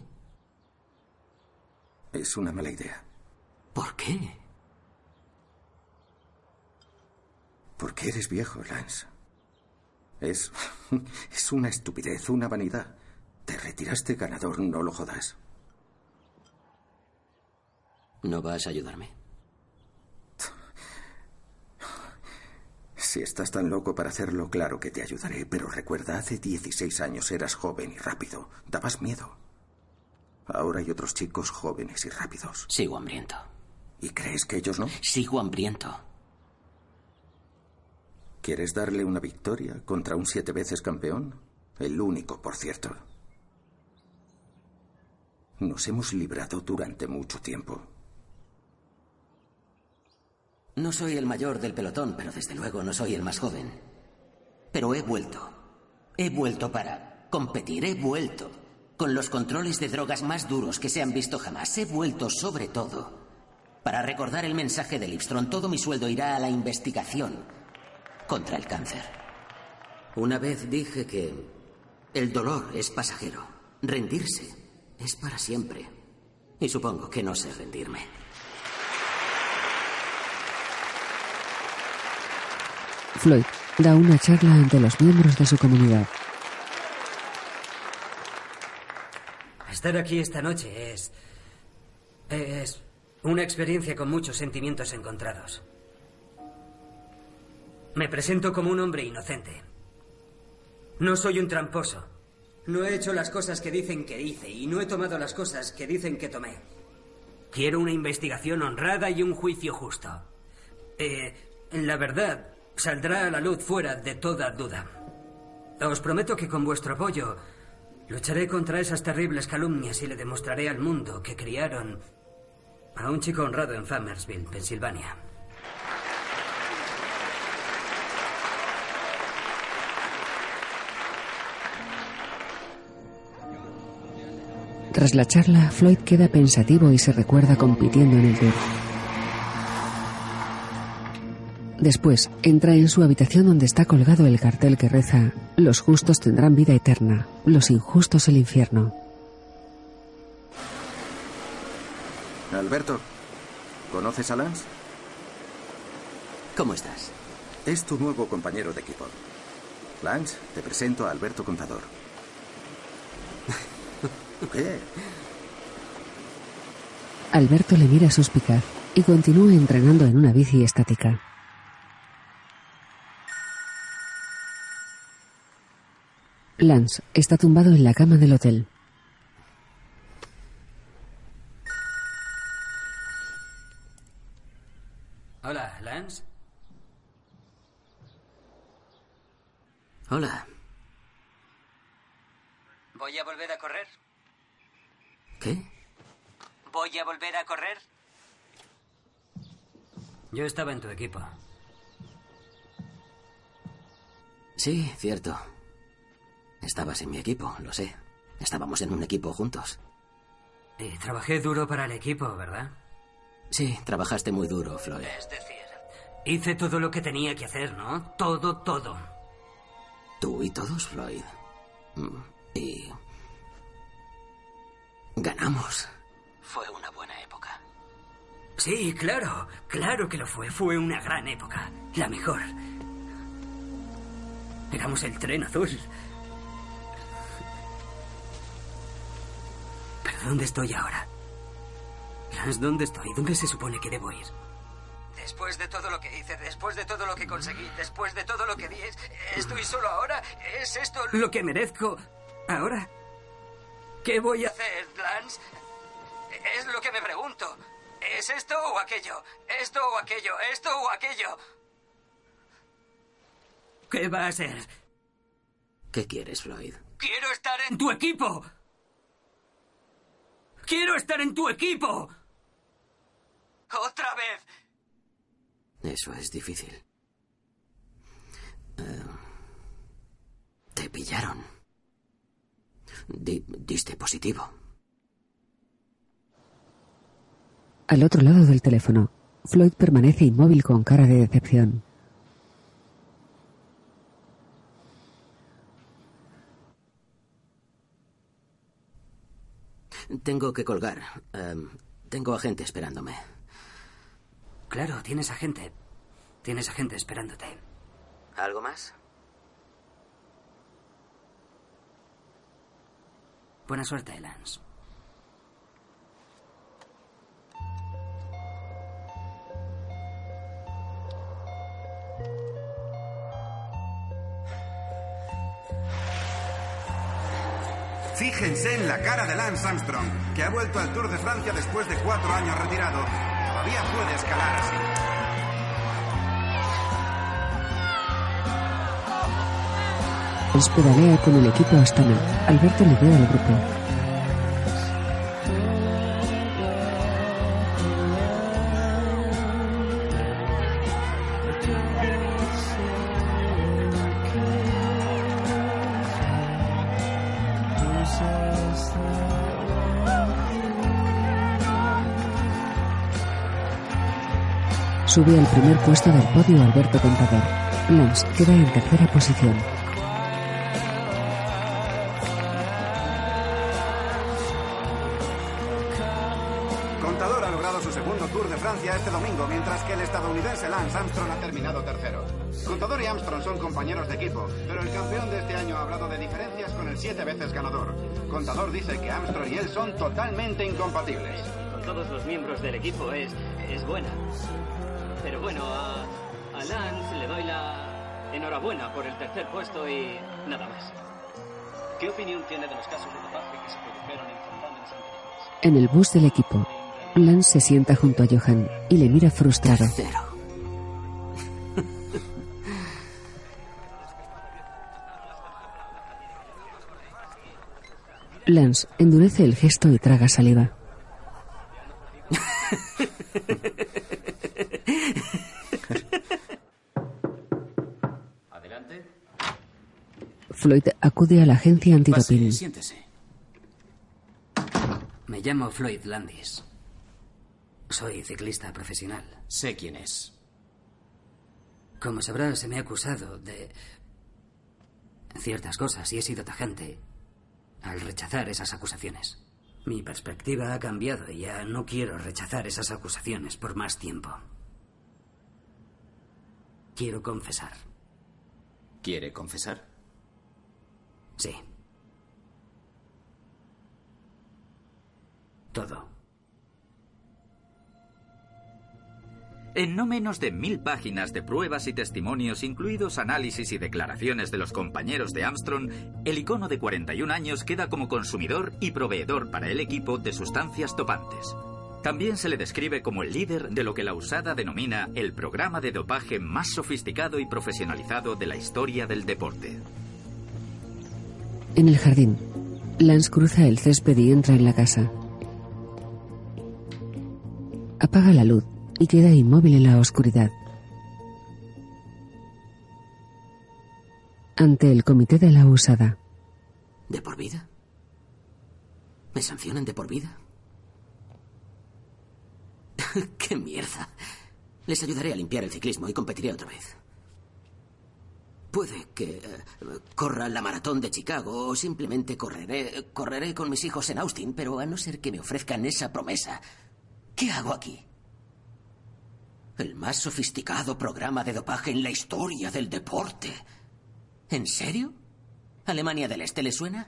Es una mala idea. ¿Por qué? Porque eres viejo, Lance. Es. Es una estupidez, una vanidad. Te retiraste ganador, no lo jodas. ¿No vas a ayudarme? Si estás tan loco para hacerlo, claro que te ayudaré, pero recuerda, hace 16 años eras joven y rápido. Dabas miedo. Ahora hay otros chicos jóvenes y rápidos. Sigo hambriento. ¿Y crees que ellos no? Sigo hambriento. ¿Quieres darle una victoria contra un siete veces campeón? El único, por cierto. Nos hemos librado durante mucho tiempo. No soy el mayor del pelotón, pero desde luego no soy el más joven. Pero he vuelto. He vuelto para competir, he vuelto. Con los controles de drogas más duros que se han visto jamás. He vuelto sobre todo para recordar el mensaje de Livstron. Todo mi sueldo irá a la investigación contra el cáncer. Una vez dije que el dolor es pasajero. Rendirse es para siempre. Y supongo que no sé rendirme. Floyd da una charla ante los miembros de su comunidad. Estar aquí esta noche es... es una experiencia con muchos sentimientos encontrados. Me presento como un hombre inocente. No soy un tramposo. No he hecho las cosas que dicen que hice y no he tomado las cosas que dicen que tomé. Quiero una investigación honrada y un juicio justo. Eh, la verdad saldrá a la luz fuera de toda duda. Os prometo que con vuestro apoyo lucharé contra esas terribles calumnias y le demostraré al mundo que criaron a un chico honrado en Farmersville, Pensilvania. Tras la charla, Floyd queda pensativo y se recuerda compitiendo en el tour. Después, entra en su habitación donde está colgado el cartel que reza Los justos tendrán vida eterna, los injustos el infierno. Alberto, ¿conoces a Lance? ¿Cómo estás? Es tu nuevo compañero de equipo. Lance, te presento a Alberto Contador. ¿Qué? Alberto le mira suspicaz y continúa entrenando en una bici estática. Lance está tumbado en la cama del hotel. Hola, Lance. Hola. ¿Voy a volver a correr? ¿Qué? ¿Voy a volver a correr? Yo estaba en tu equipo. Sí, cierto. Estabas en mi equipo, lo sé. Estábamos en un equipo juntos. Y trabajé duro para el equipo, ¿verdad? Sí, trabajaste muy duro, Floyd. Es decir, hice todo lo que tenía que hacer, ¿no? Todo, todo. Tú y todos, Floyd. Mm, Y... Ganamos. Fue una buena época. Sí, claro, claro que lo fue. Fue una gran época. La mejor. Éramos el tren azul. Pero ¿dónde estoy ahora? Lance, ¿Dónde estoy? ¿Dónde se supone que debo ir? Después de todo lo que hice, después de todo lo que conseguí, después de todo lo que di, ¿es- ¿estoy solo ahora? ¿Es esto lo que merezco ahora? ¿Qué voy a hacer, Lance? Es lo que me pregunto. ¿Es esto o aquello? ¿Esto o aquello? ¿Esto o aquello? ¿Qué va a ser? ¿Qué quieres, Floyd? Quiero estar en tu equipo. Quiero estar en tu equipo. Otra vez. Eso es difícil. Eh, te pillaron. Di- diste positivo. Al otro lado del teléfono, Floyd permanece inmóvil con cara de decepción. Tengo que colgar. Em, tengo a gente esperándome. Claro, tienes a gente. Tienes a gente esperándote. ¿Algo más? Buena suerte, Lance. Fíjense en la cara de Lance Armstrong, que ha vuelto al Tour de Francia después de cuatro años retirado. Todavía puede escalar así. Luis pedalea con el equipo Astana. Alberto lidera el grupo. Sube al primer puesto del podio Alberto Contador. Lance queda en tercera posición. El siete veces ganador. Contador dice que Armstrong y él son totalmente incompatibles. Con todos los miembros del equipo es, es buena. Pero bueno, a, a Lance le doy la enhorabuena por el tercer puesto y nada más. ¿Qué opinión tiene de los casos de dopaje que se produjeron en certámenes anteriores? En el bus del equipo, Lance se sienta junto a Johan y le mira frustrado. Lance endurece el gesto y traga saliva. Adelante. Floyd acude a la agencia antidoping. Pase, siéntese. Me llamo Floyd Landis. Soy ciclista profesional. Sé quién es. Como sabrás, se me ha acusado de ciertas cosas y he sido tajante al rechazar esas acusaciones. Mi perspectiva ha cambiado y ya no quiero rechazar esas acusaciones por más tiempo. Quiero confesar. ¿Quiere confesar? Sí. Todo. En no menos de mil páginas de pruebas y testimonios, incluidos análisis y declaraciones de los compañeros de Armstrong, el icono de 41 años queda como consumidor y proveedor para el equipo de sustancias topantes. También se le describe como el líder de lo que la USADA denomina el programa de dopaje más sofisticado y profesionalizado de la historia del deporte. En el jardín, Lance cruza el césped y entra en la casa. Apaga la luz y queda inmóvil en la oscuridad. Ante el comité de la USADA. ¿De por vida? ¿Me sancionan de por vida? ¡Qué mierda! Les ayudaré a limpiar el ciclismo y competiré otra vez. Puede que eh, corra la maratón de Chicago o simplemente correré, correré con mis hijos en Austin, pero a no ser que me ofrezcan esa promesa, ¿qué hago aquí? El más sofisticado programa de dopaje en la historia del deporte. ¿En serio? ¿Alemania del Este le suena?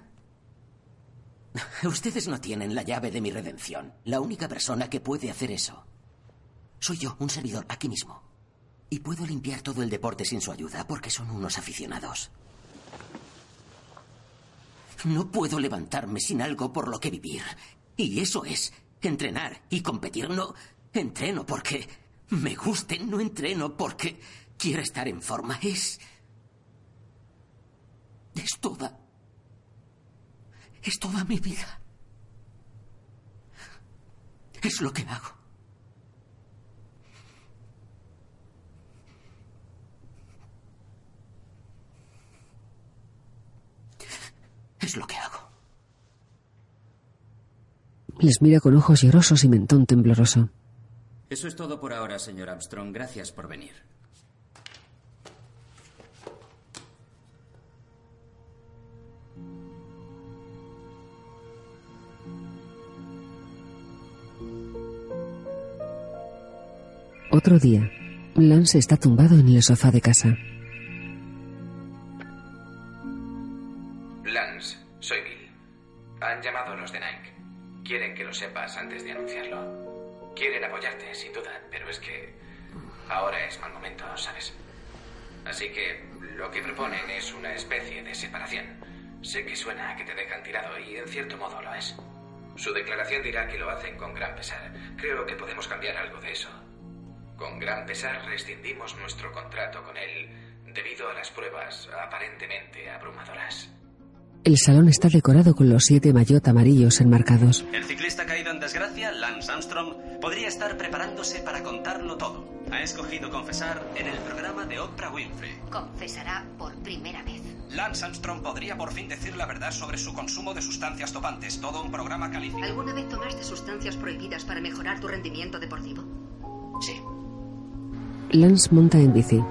Ustedes no tienen la llave de mi redención. La única persona que puede hacer eso soy yo, un servidor, aquí mismo. Y puedo limpiar todo el deporte sin su ayuda porque son unos aficionados. No puedo levantarme sin algo por lo que vivir. Y eso es entrenar y competir. No entreno porque me guste, no entreno porque quiero estar en forma. Es... Es toda... Es toda mi vida. Es lo que hago. Es lo que hago. Les mira con ojos llorosos y mentón tembloroso. Eso es todo por ahora, señor Armstrong. Gracias por venir. Otro día, Lance está tumbado en el sofá de casa. Apoyarte, sin duda, pero es que ahora es mal momento, ¿sabes? Así que lo que proponen es una especie de separación. Sé que suena a que te dejan tirado y en cierto modo lo es. Su declaración dirá que lo hacen con gran pesar. Creo que podemos cambiar algo de eso. Con gran pesar rescindimos nuestro contrato con él debido a las pruebas aparentemente abrumadoras. El salón está decorado con los siete maillot amarillos enmarcados. El ciclista caído en desgracia, Lance Armstrong, podría estar preparándose para contarlo todo. Ha escogido confesar en el programa de Oprah Winfrey. Confesará por primera vez. Lance Armstrong podría por fin decir la verdad sobre su consumo de sustancias topantes. Todo un programa calificado. ¿Alguna vez tomaste sustancias prohibidas para mejorar tu rendimiento deportivo? Sí. Lance monta en bici.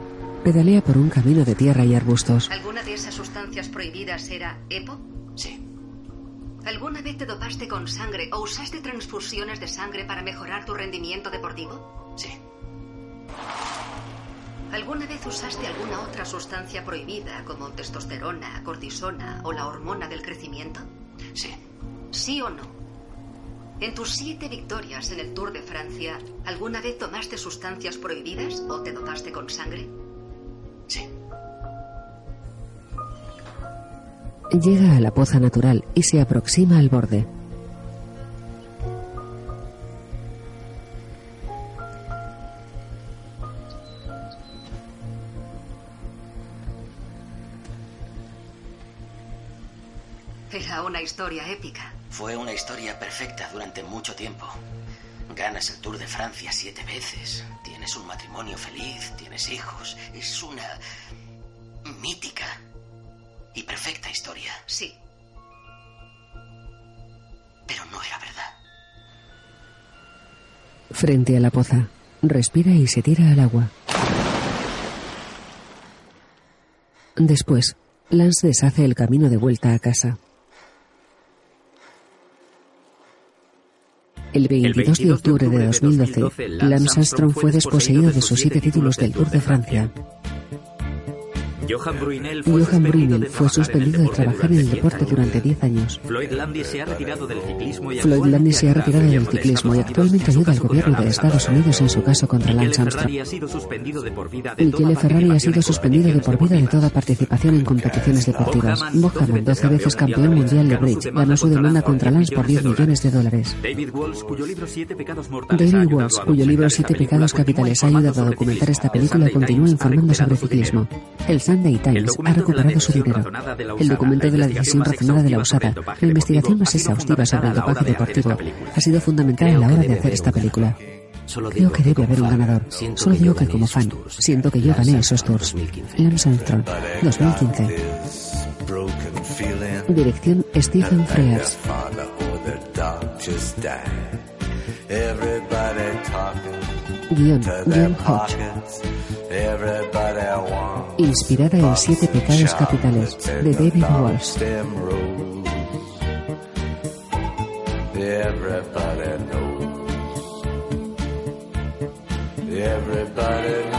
Pedalea por un camino de tierra y arbustos. ¿Alguna de esas sustancias prohibidas era EPO? Sí. ¿Alguna vez te dopaste con sangre o usaste transfusiones de sangre para mejorar tu rendimiento deportivo? Sí. ¿Alguna vez usaste alguna otra sustancia prohibida como testosterona, cortisona o la hormona del crecimiento? Sí. ¿Sí o no? En tus siete victorias en el Tour de Francia, ¿alguna vez tomaste sustancias prohibidas o te dopaste con sangre? Llega a la poza natural y se aproxima al borde. Era una historia épica. Fue una historia perfecta durante mucho tiempo. Ganas el Tour de Francia siete veces. Tienes un matrimonio feliz, tienes hijos. Es una mítica y perfecta historia. Sí. Pero no era verdad. Frente a la poza, respira y se tira al agua. Después, Lance deshace el camino de vuelta a casa. El 22 de octubre de 2012, Lance Armstrong fue desposeído de sus siete títulos del Tour de Francia. Johan Bruynel fue Johan suspendido Brunel de fue trabajar en el suspendido de deporte trabajar en el durante deporte 10 durante años. 10 años. Floyd Landis se ha retirado del ciclismo y ciclismo actualmente ayuda al gobierno de Estados Unidos en su caso contra Lance Ferrari Armstrong. ha sido suspendido de por vida de Michele toda Ferrari ha sido en suspendido de por vida de toda participación en competiciones deportivas. Bob Hammond, 12 veces campeón mundial de bridge, ganó su demanda contra Lance por 10 millones de dólares. David Walsh, cuyo libro Siete pecados mortales David Walsh, cuyo libro Siete pecados continúa capitales ha informando ayudado a sobre documentar ciclismo. esta El película, Sunday continúa Times ha informando sobre ciclismo. El Sunday Times ha recuperado su dinero. El documento de la decisión razonada de la usada, la investigación más exhaustiva sobre el dopaje deportivo, ha sido fundamental a la hora de hacer esta película. Solo Creo que debe haber un ganador. Solo digo que como fan, siento que yo gané esos tours. 2015. Lance Armstrong, 2015. Dirección Stephen Frears. Guión John Hodge. Inspirada en Siete Pecados Capitales, de David Walsh. Everybody knows. Everybody knows.